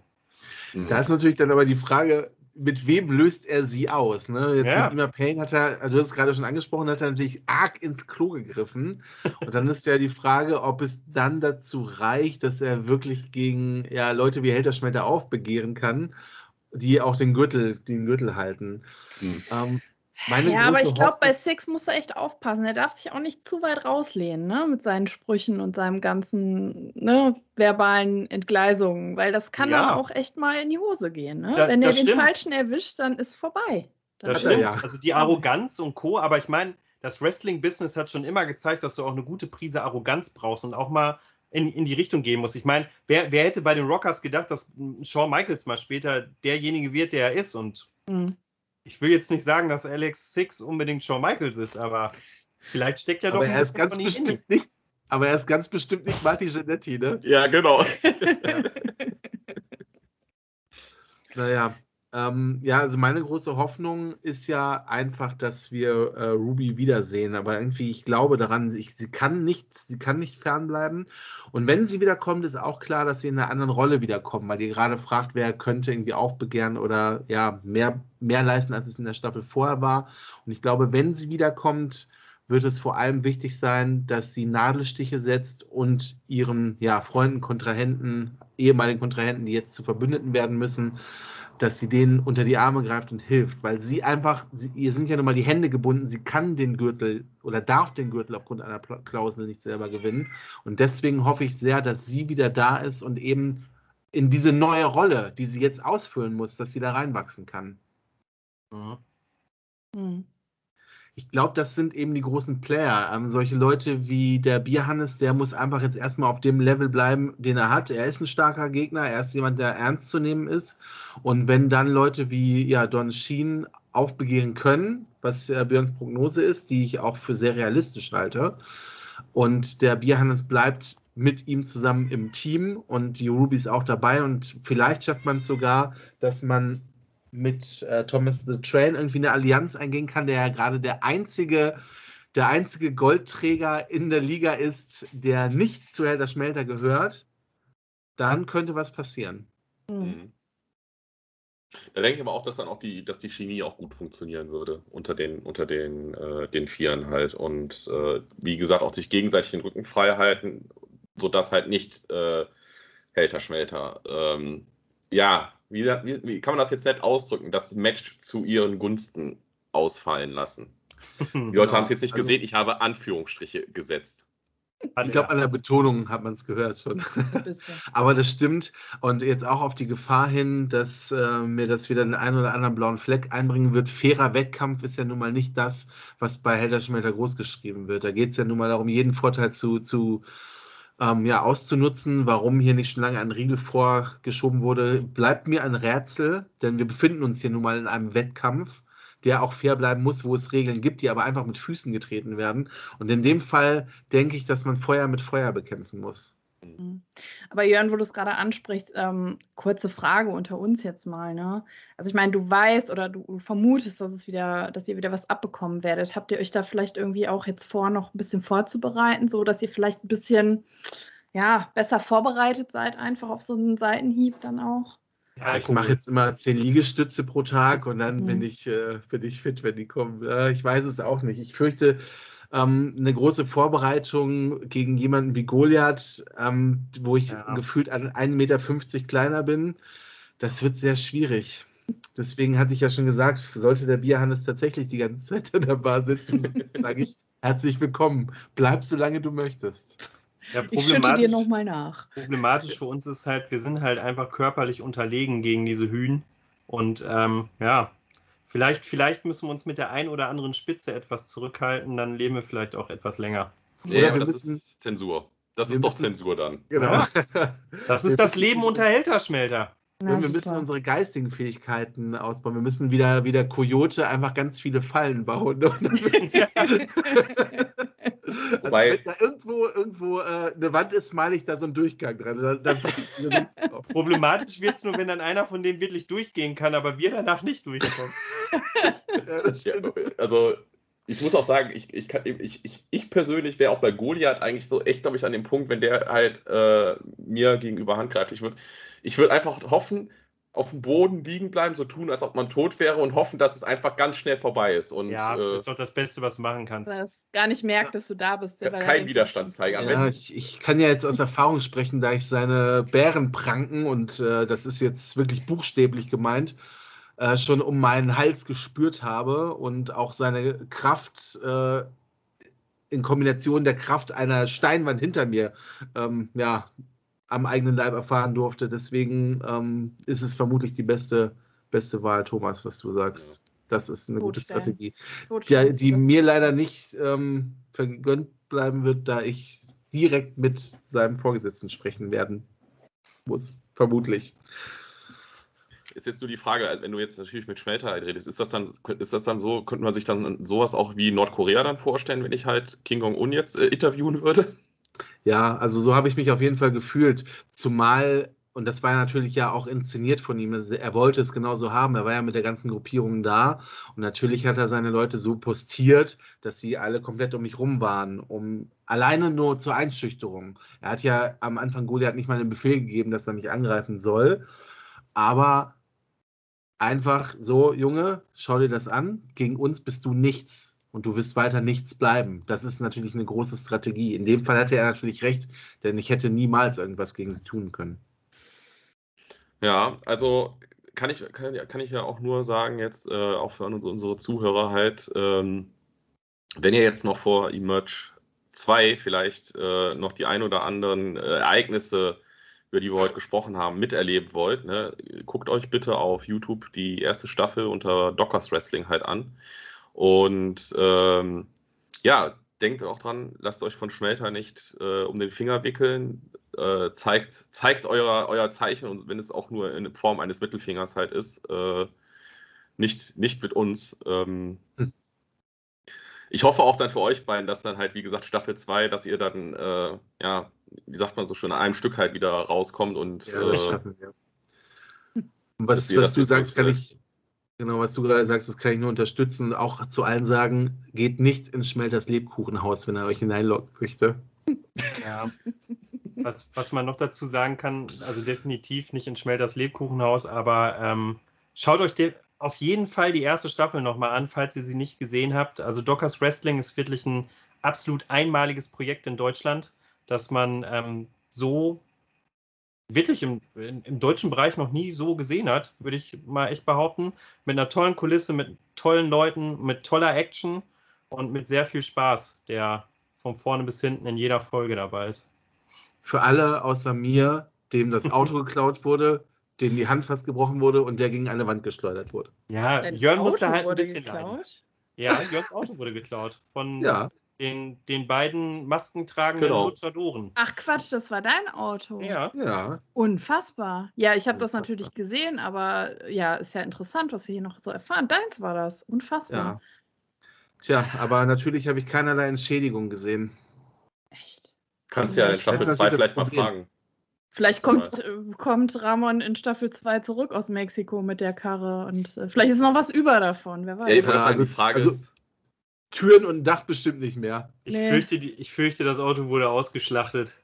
Da ist natürlich dann aber die Frage, mit wem löst er sie aus? Ne? Jetzt ja. mit Ima Payne hat er, also du hast es gerade schon angesprochen, hat er natürlich arg ins Klo gegriffen. Und dann ist ja die Frage, ob es dann dazu reicht, dass er wirklich gegen ja, Leute wie Helter Schmelter aufbegehren kann, die auch den Gürtel, den Gürtel halten. Mhm. Ähm, meine ja, aber ich glaube, bei Six muss er echt aufpassen. Er darf sich auch nicht zu weit rauslehnen, ne? Mit seinen Sprüchen und seinem ganzen ne, verbalen Entgleisungen, weil das kann ja. dann auch echt mal in die Hose gehen. Ne? Da, Wenn er den Falschen erwischt, dann ist vorbei. Dann das stimmt. Ja. Also die Arroganz und Co. Aber ich meine, das Wrestling-Business hat schon immer gezeigt, dass du auch eine gute Prise Arroganz brauchst und auch mal in, in die Richtung gehen musst. Ich meine, wer, wer hätte bei den Rockers gedacht, dass Shawn Michaels mal später derjenige wird, der er ist? Und mhm ich will jetzt nicht sagen, dass Alex Six unbedingt Shawn Michaels ist, aber vielleicht steckt ja doch aber ein er ist ganz bestimmt nicht. Aber er ist ganz bestimmt nicht Marty Genetti, ne? Ja, genau. naja, ähm, ja, also meine große Hoffnung ist ja einfach, dass wir äh, Ruby wiedersehen. Aber irgendwie, ich glaube daran, ich, sie kann nicht, sie kann nicht fernbleiben. Und wenn sie wiederkommt, ist auch klar, dass sie in einer anderen Rolle wiederkommen, weil ihr gerade fragt, wer könnte irgendwie aufbegehren oder ja, mehr, mehr leisten, als es in der Staffel vorher war. Und ich glaube, wenn sie wiederkommt, wird es vor allem wichtig sein, dass sie Nadelstiche setzt und ihren ja, Freunden, Kontrahenten, ehemaligen Kontrahenten, die jetzt zu Verbündeten werden müssen, dass sie denen unter die Arme greift und hilft, weil sie einfach, sie, ihr sind ja nun mal die Hände gebunden, sie kann den Gürtel oder darf den Gürtel aufgrund einer Klausel nicht selber gewinnen. Und deswegen hoffe ich sehr, dass sie wieder da ist und eben in diese neue Rolle, die sie jetzt ausfüllen muss, dass sie da reinwachsen kann. Mhm. Mhm ich glaube, das sind eben die großen Player. Ähm, solche Leute wie der Bierhannes, der muss einfach jetzt erstmal auf dem Level bleiben, den er hat. Er ist ein starker Gegner, er ist jemand, der ernst zu nehmen ist. Und wenn dann Leute wie ja, Don Sheen aufbegehren können, was äh, Björns Prognose ist, die ich auch für sehr realistisch halte, und der Bierhannes bleibt mit ihm zusammen im Team und die Ruby ist auch dabei und vielleicht schafft man es sogar, dass man mit äh, Thomas the Train irgendwie eine Allianz eingehen kann, der ja gerade der einzige, der einzige Goldträger in der Liga ist, der nicht zu Helder Schmelter gehört, dann könnte was passieren. Mhm. mhm. Da denke ich aber auch, dass dann auch die, dass die Chemie auch gut funktionieren würde unter den, unter den, äh, den Vieren halt. Und äh, wie gesagt, auch sich gegenseitig den Rücken frei halten, sodass halt nicht äh, Helter Schmelter ähm, ja, wie, wie, wie, kann man das jetzt nett ausdrücken, das Match zu ihren Gunsten ausfallen lassen? Die Leute genau. haben es jetzt nicht also, gesehen, ich habe Anführungsstriche gesetzt. Ich glaube, an der Betonung hat man es gehört schon. Aber das stimmt. Und jetzt auch auf die Gefahr hin, dass äh, mir das wieder den einen oder anderen blauen Fleck einbringen wird. Fairer Wettkampf ist ja nun mal nicht das, was bei Helder Schmelter großgeschrieben wird. Da geht es ja nun mal darum, jeden Vorteil zu, zu ähm, ja, auszunutzen. Warum hier nicht schon lange ein Riegel vorgeschoben wurde, bleibt mir ein Rätsel, denn wir befinden uns hier nun mal in einem Wettkampf, der auch fair bleiben muss, wo es Regeln gibt, die aber einfach mit Füßen getreten werden. Und in dem Fall denke ich, dass man Feuer mit Feuer bekämpfen muss. Mhm. Aber Jörn, wo du es gerade ansprichst, ähm, kurze Frage unter uns jetzt mal. Ne? Also ich meine, du weißt oder du vermutest, dass es wieder, dass ihr wieder was abbekommen werdet. Habt ihr euch da vielleicht irgendwie auch jetzt vor, noch ein bisschen vorzubereiten, so dass ihr vielleicht ein bisschen ja, besser vorbereitet seid, einfach auf so einen Seitenhieb dann auch? Ja, ich mache jetzt immer zehn Liegestütze pro Tag und dann mhm. bin, ich, äh, bin ich fit, wenn die kommen. Äh, ich weiß es auch nicht. Ich fürchte, ähm, eine große Vorbereitung gegen jemanden wie Goliath, ähm, wo ich ja. gefühlt an 1,50 Meter kleiner bin, das wird sehr schwierig. Deswegen hatte ich ja schon gesagt, sollte der Bierhannes tatsächlich die ganze Zeit in der Bar sitzen, sage ich herzlich willkommen. Bleib so lange du möchtest. Ja, ich schütte dir nochmal nach. Problematisch für uns ist halt, wir sind halt einfach körperlich unterlegen gegen diese Hühn. Und ähm, ja, vielleicht, vielleicht müssen wir uns mit der einen oder anderen Spitze etwas zurückhalten, dann leben wir vielleicht auch etwas länger. Ja, aber das müssen, ist Zensur. Das ist doch Zensur dann. Genau. Das ist das Leben unter Helterschmelter. Ja, wir müssen unsere geistigen Fähigkeiten ausbauen. Wir müssen wieder, wieder Coyote einfach ganz viele Fallen bauen. Also Wobei, wenn da irgendwo, irgendwo äh, eine Wand ist, male ich da so einen Durchgang dran. Dann, dann Problematisch wird es nur, wenn dann einer von denen wirklich durchgehen kann, aber wir danach nicht durchkommen. ja, ja, also ich muss auch sagen, ich, ich, kann, ich, ich, ich persönlich wäre auch bei Goliath eigentlich so echt, glaube ich, an dem Punkt, wenn der halt äh, mir gegenüber handgreiflich wird. Ich würde einfach hoffen, auf dem Boden liegen bleiben, so tun, als ob man tot wäre und hoffen, dass es einfach ganz schnell vorbei ist. Und, ja, das ist doch das Beste, was du machen kannst. Dass gar nicht merkt, dass du da bist. Ja, kein Widerstand zeigen. Ja, ich, ich, kann ja jetzt aus Erfahrung sprechen, da ich seine Bärenpranken, und äh, das ist jetzt wirklich buchstäblich gemeint, äh, schon um meinen Hals gespürt habe und auch seine Kraft äh, in Kombination der Kraft einer Steinwand hinter mir ähm, ja, am eigenen Leib erfahren durfte. Deswegen ähm, ist es vermutlich die beste, beste Wahl, Thomas, was du sagst. Das ist eine gute Strategie, die, die mir leider nicht ähm, vergönnt bleiben wird, da ich direkt mit seinem Vorgesetzten sprechen werden muss, vermutlich. Ist jetzt nur die Frage, wenn du jetzt natürlich mit Schmelter halt redest, ist das dann, ist das dann so, könnte man sich dann sowas auch wie Nordkorea dann vorstellen, wenn ich halt King Jong-un jetzt äh, interviewen würde? Ja, also so habe ich mich auf jeden Fall gefühlt. Zumal, und das war natürlich ja auch inszeniert von ihm, er wollte es genauso haben. Er war ja mit der ganzen Gruppierung da. Und natürlich hat er seine Leute so postiert, dass sie alle komplett um mich rum waren, um alleine nur zur Einschüchterung. Er hat ja am Anfang Goliath nicht mal den Befehl gegeben, dass er mich angreifen soll. Aber einfach so, Junge, schau dir das an. Gegen uns bist du nichts und du wirst weiter nichts bleiben. Das ist natürlich eine große Strategie. In dem Fall hatte er natürlich recht, denn ich hätte niemals irgendwas gegen sie tun können. Ja, also kann ich, kann, kann ich ja auch nur sagen, jetzt äh, auch für unsere Zuhörer halt, ähm, wenn ihr jetzt noch vor Emerge 2 vielleicht äh, noch die ein oder anderen äh, Ereignisse, über die wir heute gesprochen haben, miterleben wollt, ne, guckt euch bitte auf YouTube die erste Staffel unter Dockers Wrestling halt an. Und ähm, ja, denkt auch dran, lasst euch von Schmelter nicht äh, um den Finger wickeln. Äh, zeigt, zeigt euer, euer Zeichen und wenn es auch nur in Form eines Mittelfingers halt ist, äh, nicht, nicht mit uns. Ähm, hm. Ich hoffe auch dann für euch beiden, dass dann halt, wie gesagt, Staffel 2, dass ihr dann, äh, ja, wie sagt man so schön, an einem Stück halt wieder rauskommt und. Ja, äh, schaffen. Und was, was du sagst, kann ich, Genau, was du gerade sagst, das kann ich nur unterstützen. Auch zu allen sagen, geht nicht ins Schmelters Lebkuchenhaus, wenn er euch hineinlocken möchte. Ja. Was, was man noch dazu sagen kann, also definitiv nicht ins Schmelters Lebkuchenhaus, aber ähm, schaut euch auf jeden Fall die erste Staffel nochmal an, falls ihr sie nicht gesehen habt. Also Dockers Wrestling ist wirklich ein absolut einmaliges Projekt in Deutschland, dass man ähm, so wirklich im, im, deutschen Bereich noch nie so gesehen hat, würde ich mal echt behaupten. Mit einer tollen Kulisse, mit tollen Leuten, mit toller Action und mit sehr viel Spaß, der von vorne bis hinten in jeder Folge dabei ist. Für alle außer mir, dem das Auto geklaut wurde, dem die Hand fast gebrochen wurde und der gegen eine Wand geschleudert wurde. Ja, Dein Jörn Auto musste halt ein bisschen geklaut? Leiden. Ja, Jörns Auto wurde geklaut von ja. Den, den beiden maskentragenden Genau. Lutschadoren. Ach Quatsch, das war dein Auto. Ja. Ja, Unfassbar. Ja, ich habe das natürlich gesehen, aber ja, ist ja interessant, was wir hier noch so erfahren. Deins war das. Unfassbar. ja. Tja, aber natürlich habe ich keinerlei Entschädigung gesehen. Echt. Kannst ja in Staffel natürlich 2 das vielleicht mal fragen. Vielleicht kommt, äh, kommt Ramon in Staffel 2 zurück aus Mexiko mit der Karre und äh, vielleicht ist noch was über davon, wer weiß. Ja, also- die Frage also- ist, Türen und Dach bestimmt nicht mehr. Ich, Nee. fürchte, ich fürchte, das Auto wurde ausgeschlachtet.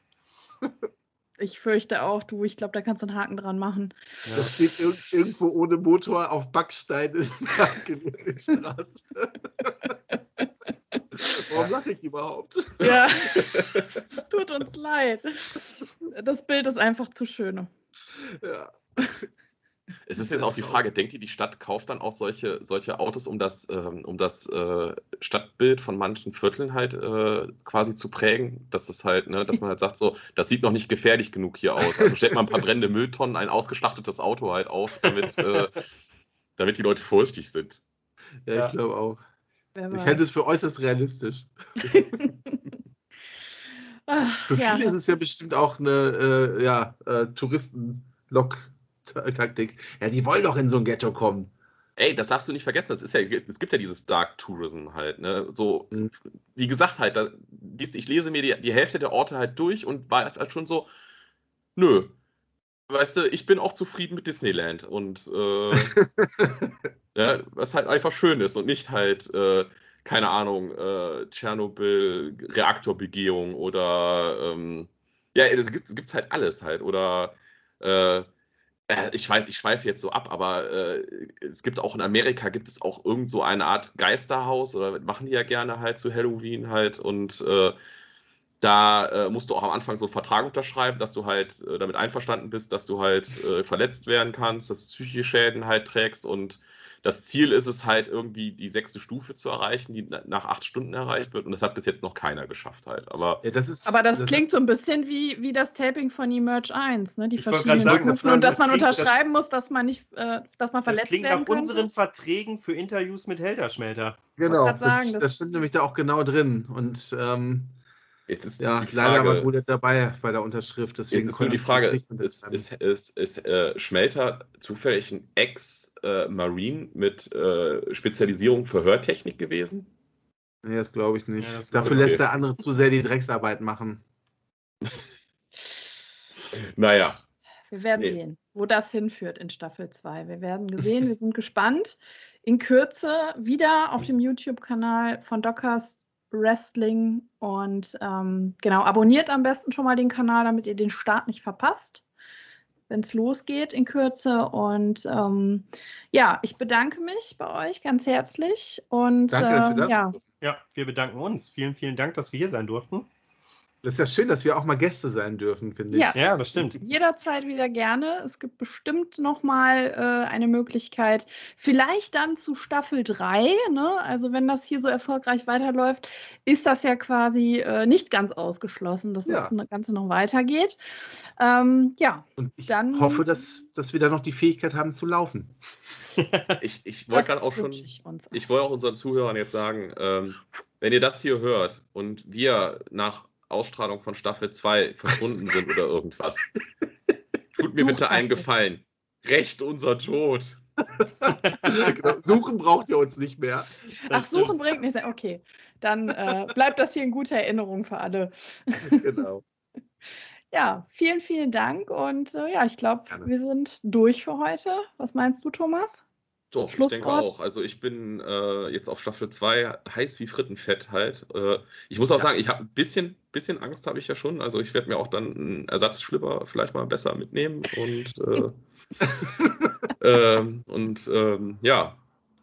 Ich fürchte auch, du, ich glaube, da kannst du einen Haken dran machen. Ja. Das steht irg irgendwo ohne Motor auf Backstein in der Straße. Warum lache ich überhaupt? Ja, es tut uns leid. Das Bild ist einfach zu schön. Ja. Es ist jetzt auch die Frage, denkt ihr, die Stadt kauft dann auch solche, solche Autos, um das, ähm, um das äh, Stadtbild von manchen Vierteln halt äh, quasi zu prägen? Dass es halt, ne, dass man halt sagt, so, das sieht noch nicht gefährlich genug hier aus. Also stellt man ein paar brennende Mülltonnen, ein ausgeschlachtetes Auto halt auf, damit, äh, damit die Leute vorsichtig sind. Ja, Ja. ich glaube auch. Ich halte es für äußerst realistisch. Ach, Für ja, viele ist es ja bestimmt auch eine äh, ja, äh, Touristen-Lok-Taktik. Ja, die wollen doch in so ein Ghetto kommen. Ey, das darfst du nicht vergessen. Das ist ja, es gibt ja dieses Dark Tourism halt, ne? So, Mhm. wie gesagt, halt, da, ich lese mir die, die Hälfte der Orte halt durch und war es halt schon so, nö. Weißt du, ich bin auch zufrieden mit Disneyland und äh, ja, was halt einfach schön ist und nicht halt, äh, keine Ahnung, äh, Tschernobyl, Reaktorbegehung oder ähm, ja, es gibt gibt's halt alles halt. Oder äh, ich weiß, ich schweife jetzt so ab, aber äh, es gibt auch in Amerika gibt es auch irgend so eine Art Geisterhaus oder machen die ja gerne halt zu Halloween halt und äh, da äh, musst du auch am Anfang so einen Vertrag unterschreiben, dass du halt äh, damit einverstanden bist, dass du halt äh, verletzt werden kannst, dass du psychische Schäden halt trägst und das Ziel ist es halt irgendwie die sechste Stufe zu erreichen, die na- nach acht Stunden erreicht wird und das hat bis jetzt noch keiner geschafft halt. Aber Ja, das ist, aber das, klingt ist, so ein bisschen wie, wie das Taping von Emerge 1, ne? Die verschiedenen sagen, Stufen das- und dass das man klingt- das- unterschreiben muss, dass man nicht, äh, dass man Das verletzt klingt werden nach könnte. unseren Verträgen für Interviews mit Helterschmelter. Genau, das, das- das stimmt nämlich da auch genau drin. Und ähm, jetzt ist ja, die leider war Frage, Goliath dabei bei der Unterschrift. Deswegen Jetzt ist nur die Frage, ist, ist, ist, ist äh, Schmelter zufällig ein Ex-Marine mit äh, Spezialisierung für Hörtechnik gewesen? Nee, das glaube ich nicht. Ja, Dafür ich. lässt Okay. der andere zu sehr die Drecksarbeit machen. Naja, Wir werden Nee. sehen, wo das hinführt in Staffel 2. Wir werden gesehen, wir sind gespannt. In Kürze wieder auf dem YouTube-Kanal von Dockers Wrestling. Und ähm, genau, abonniert am besten schon mal den Kanal, damit ihr den Start nicht verpasst, wenn es losgeht in Kürze. Und ähm, ja, ich bedanke mich bei euch ganz herzlich. Und Danke, dass wir ähm, da ja. Ja, wir bedanken uns. Vielen, vielen Dank, dass wir hier sein durften. Das ist ja schön, dass wir auch mal Gäste sein dürfen, finde ich. Ja. Ja, das stimmt. Jederzeit wieder gerne. Es gibt bestimmt noch mal äh, eine Möglichkeit, vielleicht dann zu Staffel 3. Ne? Also wenn das hier so erfolgreich weiterläuft, ist das ja quasi äh, nicht ganz ausgeschlossen, dass Ja. das Ganze noch weitergeht. Ähm, ja, Und ich Dann- hoffe, dass, dass wir da noch die Fähigkeit haben zu laufen. ich, ich wollte gerade auch schon, ich ich wollte auch unseren Zuhörern jetzt sagen, ähm, wenn ihr das hier hört und wir nach Ausstrahlung von Staffel 2 verschwunden sind oder irgendwas, tut mir Sucht bitte einen. Gefallen. Recht unser Tod. genau. Suchen braucht ihr uns nicht mehr. Ach, suchen bringt nichts. Okay, dann äh, bleibt das hier in guter Erinnerung für alle. Genau. Ja, vielen, vielen Dank. Und äh, ja, ich glaube, wir sind durch für heute. Was meinst du, Thomas? Doch, ich denke auch. Also ich bin äh, jetzt auf Staffel 2 heiß wie Frittenfett halt. Äh, ich muss auch Ja. sagen, ich habe ein bisschen, bisschen Angst habe ich ja schon. Also ich werde mir auch dann einen Ersatzschlipper vielleicht mal besser mitnehmen und äh, ähm, und ähm, ja.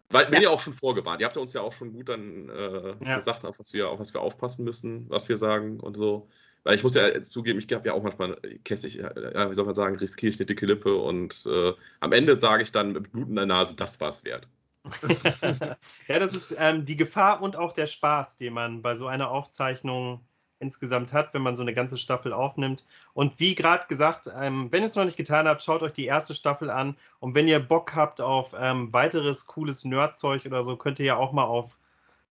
Weil, bin Ja. ja auch schon vorgewarnt. Ihr habt ja uns ja auch schon gut dann äh, Ja. gesagt, auf was, wir, auf was wir aufpassen müssen, was wir sagen und so. Weil ich muss ja zugeben, ich habe ja auch manchmal, kästig, ja, wie soll man sagen, riskiere ich eine dicke Lippe und äh, am Ende sage ich dann mit blutender Nase, das war's wert. ja, das ist ähm, die Gefahr und auch der Spaß, den man bei so einer Aufzeichnung insgesamt hat, wenn man so eine ganze Staffel aufnimmt. Und wie gerade gesagt, ähm, wenn ihr es noch nicht getan habt, schaut euch die erste Staffel an. Und wenn ihr Bock habt auf ähm, weiteres cooles Nerdzeug oder so, könnt ihr ja auch mal auf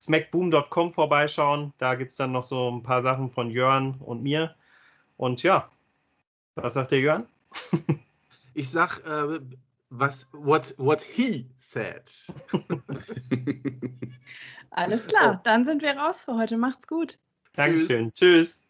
smackboom.com vorbeischauen. Da gibt es dann noch so ein paar Sachen von Jörn und mir. Und ja, was sagt der Jörn? ich sag, äh, was, what, what he said. Alles klar, dann sind wir raus für heute. Macht's gut. Dankeschön. Tschüss. Tschüss.